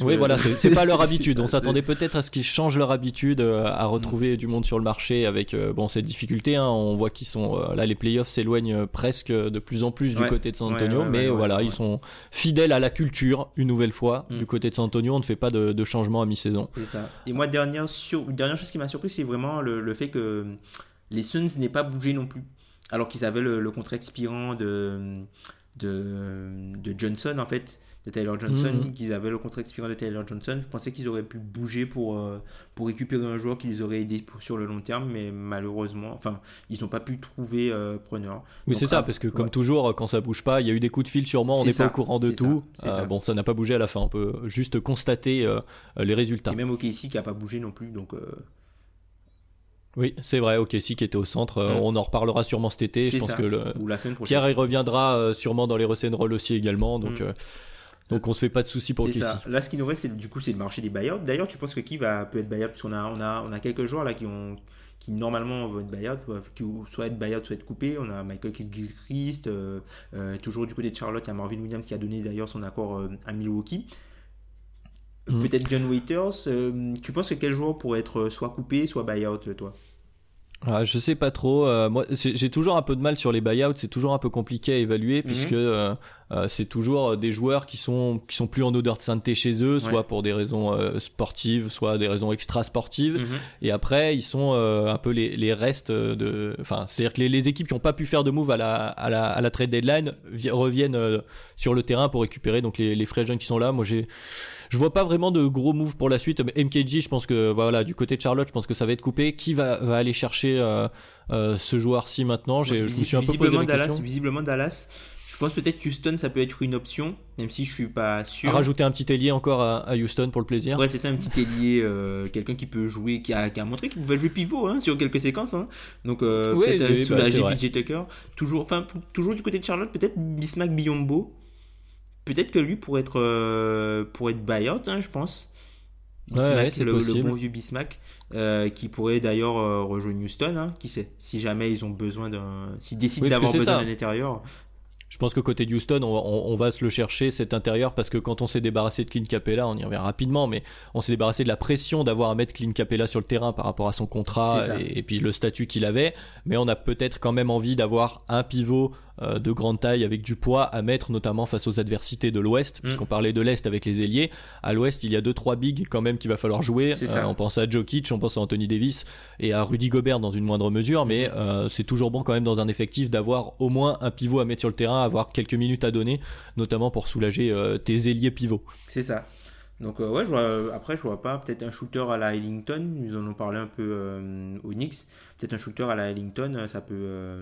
Oui, voilà, c'est pas leur habitude. On s'attendait peut-être à ce qu'ils changent leur habitude, euh, à retrouver du monde sur le marché avec euh, bon ces difficultés. Hein. On voit qu'ils sont euh, là, les playoffs s'éloignent presque de plus en plus du côté de San Antonio, mais voilà, ils sont fidèles à la culture une nouvelle fois mm. du côté de San Antonio. On ne fait pas de, de changement à mi-saison. C'est ça. Et moi, dernière sur... dernière chose qui m'a surpris, c'est vraiment le, le, fait que les Suns n'aient pas bougé non plus, alors qu'ils avaient le, le, contrat expirant de, de de Johnson en fait de Taylor Johnson, mhm. qu'ils avaient le contrat expirant de Taylor Johnson. Je pensais qu'ils auraient pu bouger pour, euh, pour récupérer un joueur qui les aurait aidés sur le long terme, mais malheureusement, enfin, ils n'ont pas pu trouver euh, preneur. Oui, c'est ça, parce que comme toujours, quand ça bouge pas, il y a eu des coups de fil sûrement, on n'est pas au courant de tout. Euh, bon, ça n'a pas bougé à la fin, on peut juste constater les résultats. Et même OKC qui n'a pas bougé non plus, donc. Oui, c'est vrai, OKC qui était au centre. On en reparlera sûrement cet été. Je pense que le... Pierre y reviendra sûrement dans les Roll aussi également. Donc, mm. Donc on se fait pas de soucis pour ça. Là, ce qui nous reste, c'est du coup, c'est le marché des buyouts. D'ailleurs, tu penses que qui va peut être buyout? Parce qu'on a, on a, on a quelques joueurs là qui ont qui normalement vont être buyout, qui soit être buyout, soit être coupé. On a Michael Gilchrist, euh, euh, toujours du côté de Charlotte, il y a Marvin Williams qui a donné d'ailleurs son accord euh, à Milwaukee. Mhm. Peut-être John Waiters. tu penses que quel joueur pourrait être soit coupé, soit buyout, toi? Ah, je sais pas trop. moi, j'ai toujours un peu de mal sur les buyouts. C'est toujours un peu compliqué à évaluer mhm. puisque euh, c'est toujours des joueurs qui sont qui sont plus en odeur de sainteté chez eux, soit pour des raisons euh, sportives, soit des raisons extra sportives. Mhm. Et après, ils sont euh, un peu les, les restes de, enfin, c'est-à-dire que les, les, équipes qui n'ont pas pu faire de move à la à la, à la trade deadline reviennent sur le terrain pour récupérer donc les, les frais jeunes qui sont là. Moi, j'ai je vois pas vraiment de gros moves pour la suite. MKG, je pense que voilà, du côté de Charlotte, je pense que ça va être coupé. Qui va, va aller chercher euh, euh, ce joueur-ci maintenant? Je me suis un peu posé la Dallas, question. Visiblement Dallas. Je pense peut-être Houston, ça peut être une option, même si je suis pas sûr. rajouter un petit ailier encore à, Houston pour le plaisir. Ouais, c'est ça, un petit ailier, euh, quelqu'un qui peut jouer, qui a, qui a montré qu'il pouvait jouer pivot hein, sur quelques séquences. Hein. Donc euh, peut-être euh, soulager bah, PJ Tucker. Toujours, enfin, toujours du côté de Charlotte, peut-être Bismack Biombo. Peut-être que lui pourrait être, pour être buyout, hein, je pense. Ouais, c'est le, le, bon vieux Bismack, qui pourrait d'ailleurs rejoindre Houston, hein, qui sait, si jamais ils ont besoin d'un, s'ils décident d'avoir besoin d'un intérieur, je pense que côté Houston, on, va se le chercher cet intérieur parce que quand on s'est débarrassé de Clint Capella, on y revient rapidement, mais on s'est débarrassé de la pression d'avoir à mettre Clint Capella sur le terrain par rapport à son contrat et, puis le statut qu'il avait. Mais on a peut-être quand même envie d'avoir un pivot euh, de grande taille avec du poids à mettre, notamment face aux adversités de l'Ouest, mm. puisqu'on parlait de l'Est avec les ailiers. À l'Ouest, il y a deux trois bigs quand même qu'il va falloir jouer. Euh, on pense à Jokic, on pense à Anthony Davis et à Rudy Gobert dans une moindre mesure, mais mm. euh, c'est toujours bon quand même dans un effectif d'avoir au moins un pivot à mettre sur le terrain, avoir quelques minutes à donner, notamment pour soulager tes ailiers pivots. C'est ça. Donc ouais, je vois, après je vois pas peut-être un shooter à la Ellington, nous en avons parlé un peu au Knicks, peut-être un shooter à la Ellington, ça peut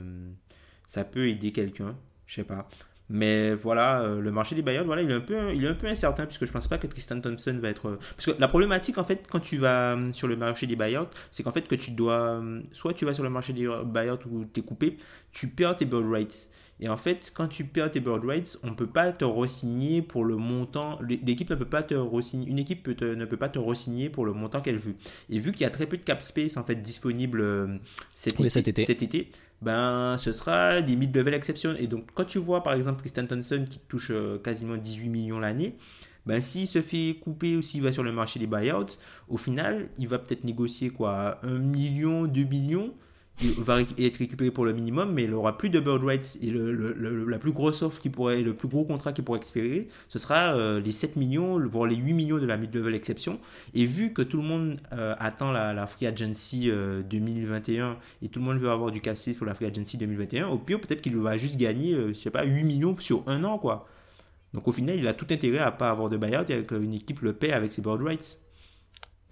ça peut aider quelqu'un, je sais pas. Mais voilà, euh, le marché des buyouts, voilà, il est un peu, il est un peu incertain puisque je pense pas que Tristan Thompson va être. Euh, parce que la problématique en fait, quand tu vas euh, sur le marché des buyouts, c'est qu'en fait que tu dois, soit tu vas sur le marché des buyouts où tu es coupé, tu perds tes bird rights. Et en fait, quand tu perds tes bird rights, on peut pas te re-signer pour le montant. L'équipe ne peut pas te re-signer. Une équipe ne peut pas te re-signer pour le montant qu'elle veut. Et vu qu'il y a très peu de cap space en fait disponible cet, été, cet été ben ce sera des mid-level exceptions. Et donc quand tu vois par exemple Tristan Thompson qui touche euh, quasiment 18 millions l'année, ben s'il se fait couper ou s'il va sur le marché des buyouts, au final il va peut-être négocier quoi 1 million, 2 millions il va être récupéré pour le minimum, mais il aura plus de bird rights. Et le, la plus grosse offre qui pourrait, le plus gros contrat qui pourrait expirer, ce sera euh, les 7 millions, voire les 8 millions de la mid-level exception. Et vu que tout le monde euh, attend la, Free Agency 2021 euh, et tout le monde veut avoir du cap pour la Free Agency 2021, au pire, peut-être qu'il va juste gagner, je sais pas, 8 millions sur un an, quoi. Donc au final, il a tout intérêt à pas avoir de buyout et qu'une équipe le paie avec ses bird rights.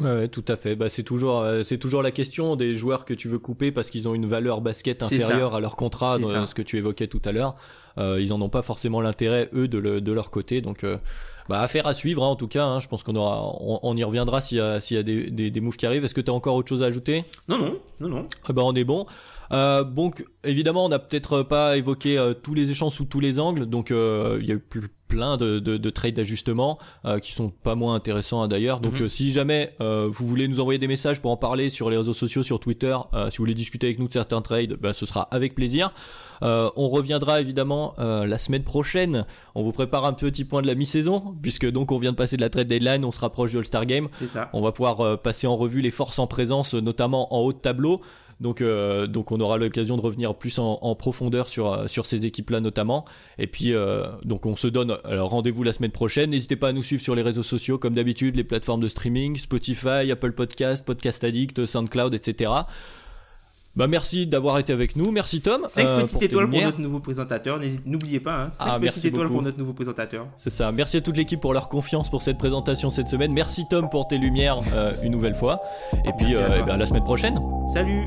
Ouais, tout à fait. Bah, c'est toujours, euh, c'est toujours la question des joueurs que tu veux couper parce qu'ils ont une valeur basket inférieure à leur contrat, ce que tu évoquais tout à l'heure. ils en ont pas forcément l'intérêt eux de, leur côté. Donc bah, affaire à suivre hein, en tout cas. Hein. je pense qu'on aura, on, y reviendra s'il y a, s'il y a des, des, moves qui arrivent. Est-ce que tu as encore autre chose à ajouter? Non, non, non, non. Eh ben, on est bon. Euh, donc évidemment, on n'a peut-être pas évoqué euh, tous les échanges sous tous les angles, donc euh, il y a eu plein de, de, de trades d'ajustement qui sont pas moins intéressants hein, d'ailleurs. Donc mhm. si jamais vous voulez nous envoyer des messages pour en parler sur les réseaux sociaux, sur Twitter, si vous voulez discuter avec nous de certains trades, bah, ce sera avec plaisir. on reviendra évidemment la semaine prochaine. On vous prépare un petit point de la mi-saison, puisque donc on vient de passer de la trade deadline, on se rapproche du All-Star Game. Ça. On va pouvoir passer en revue les forces en présence, notamment en haut de tableau. Donc, euh, donc on aura l'occasion de revenir plus en, profondeur sur, euh, sur ces équipes-là notamment. Et puis, euh, donc on se donne rendez-vous la semaine prochaine. N'hésitez pas à nous suivre sur les réseaux sociaux, comme d'habitude, les plateformes de streaming, Spotify, Apple Podcast, Podcast Addict, SoundCloud, etc. Bah merci d'avoir été avec nous. Merci Tom. 5 petites étoiles pour notre nouveau présentateur. N'oubliez pas, hein, 5 ah, petites étoiles pour notre nouveau présentateur. C'est ça. Merci à toute l'équipe pour leur confiance pour cette présentation cette semaine. Merci Tom pour tes lumières une nouvelle fois. Et puis à, eh ben, la semaine prochaine. Salut.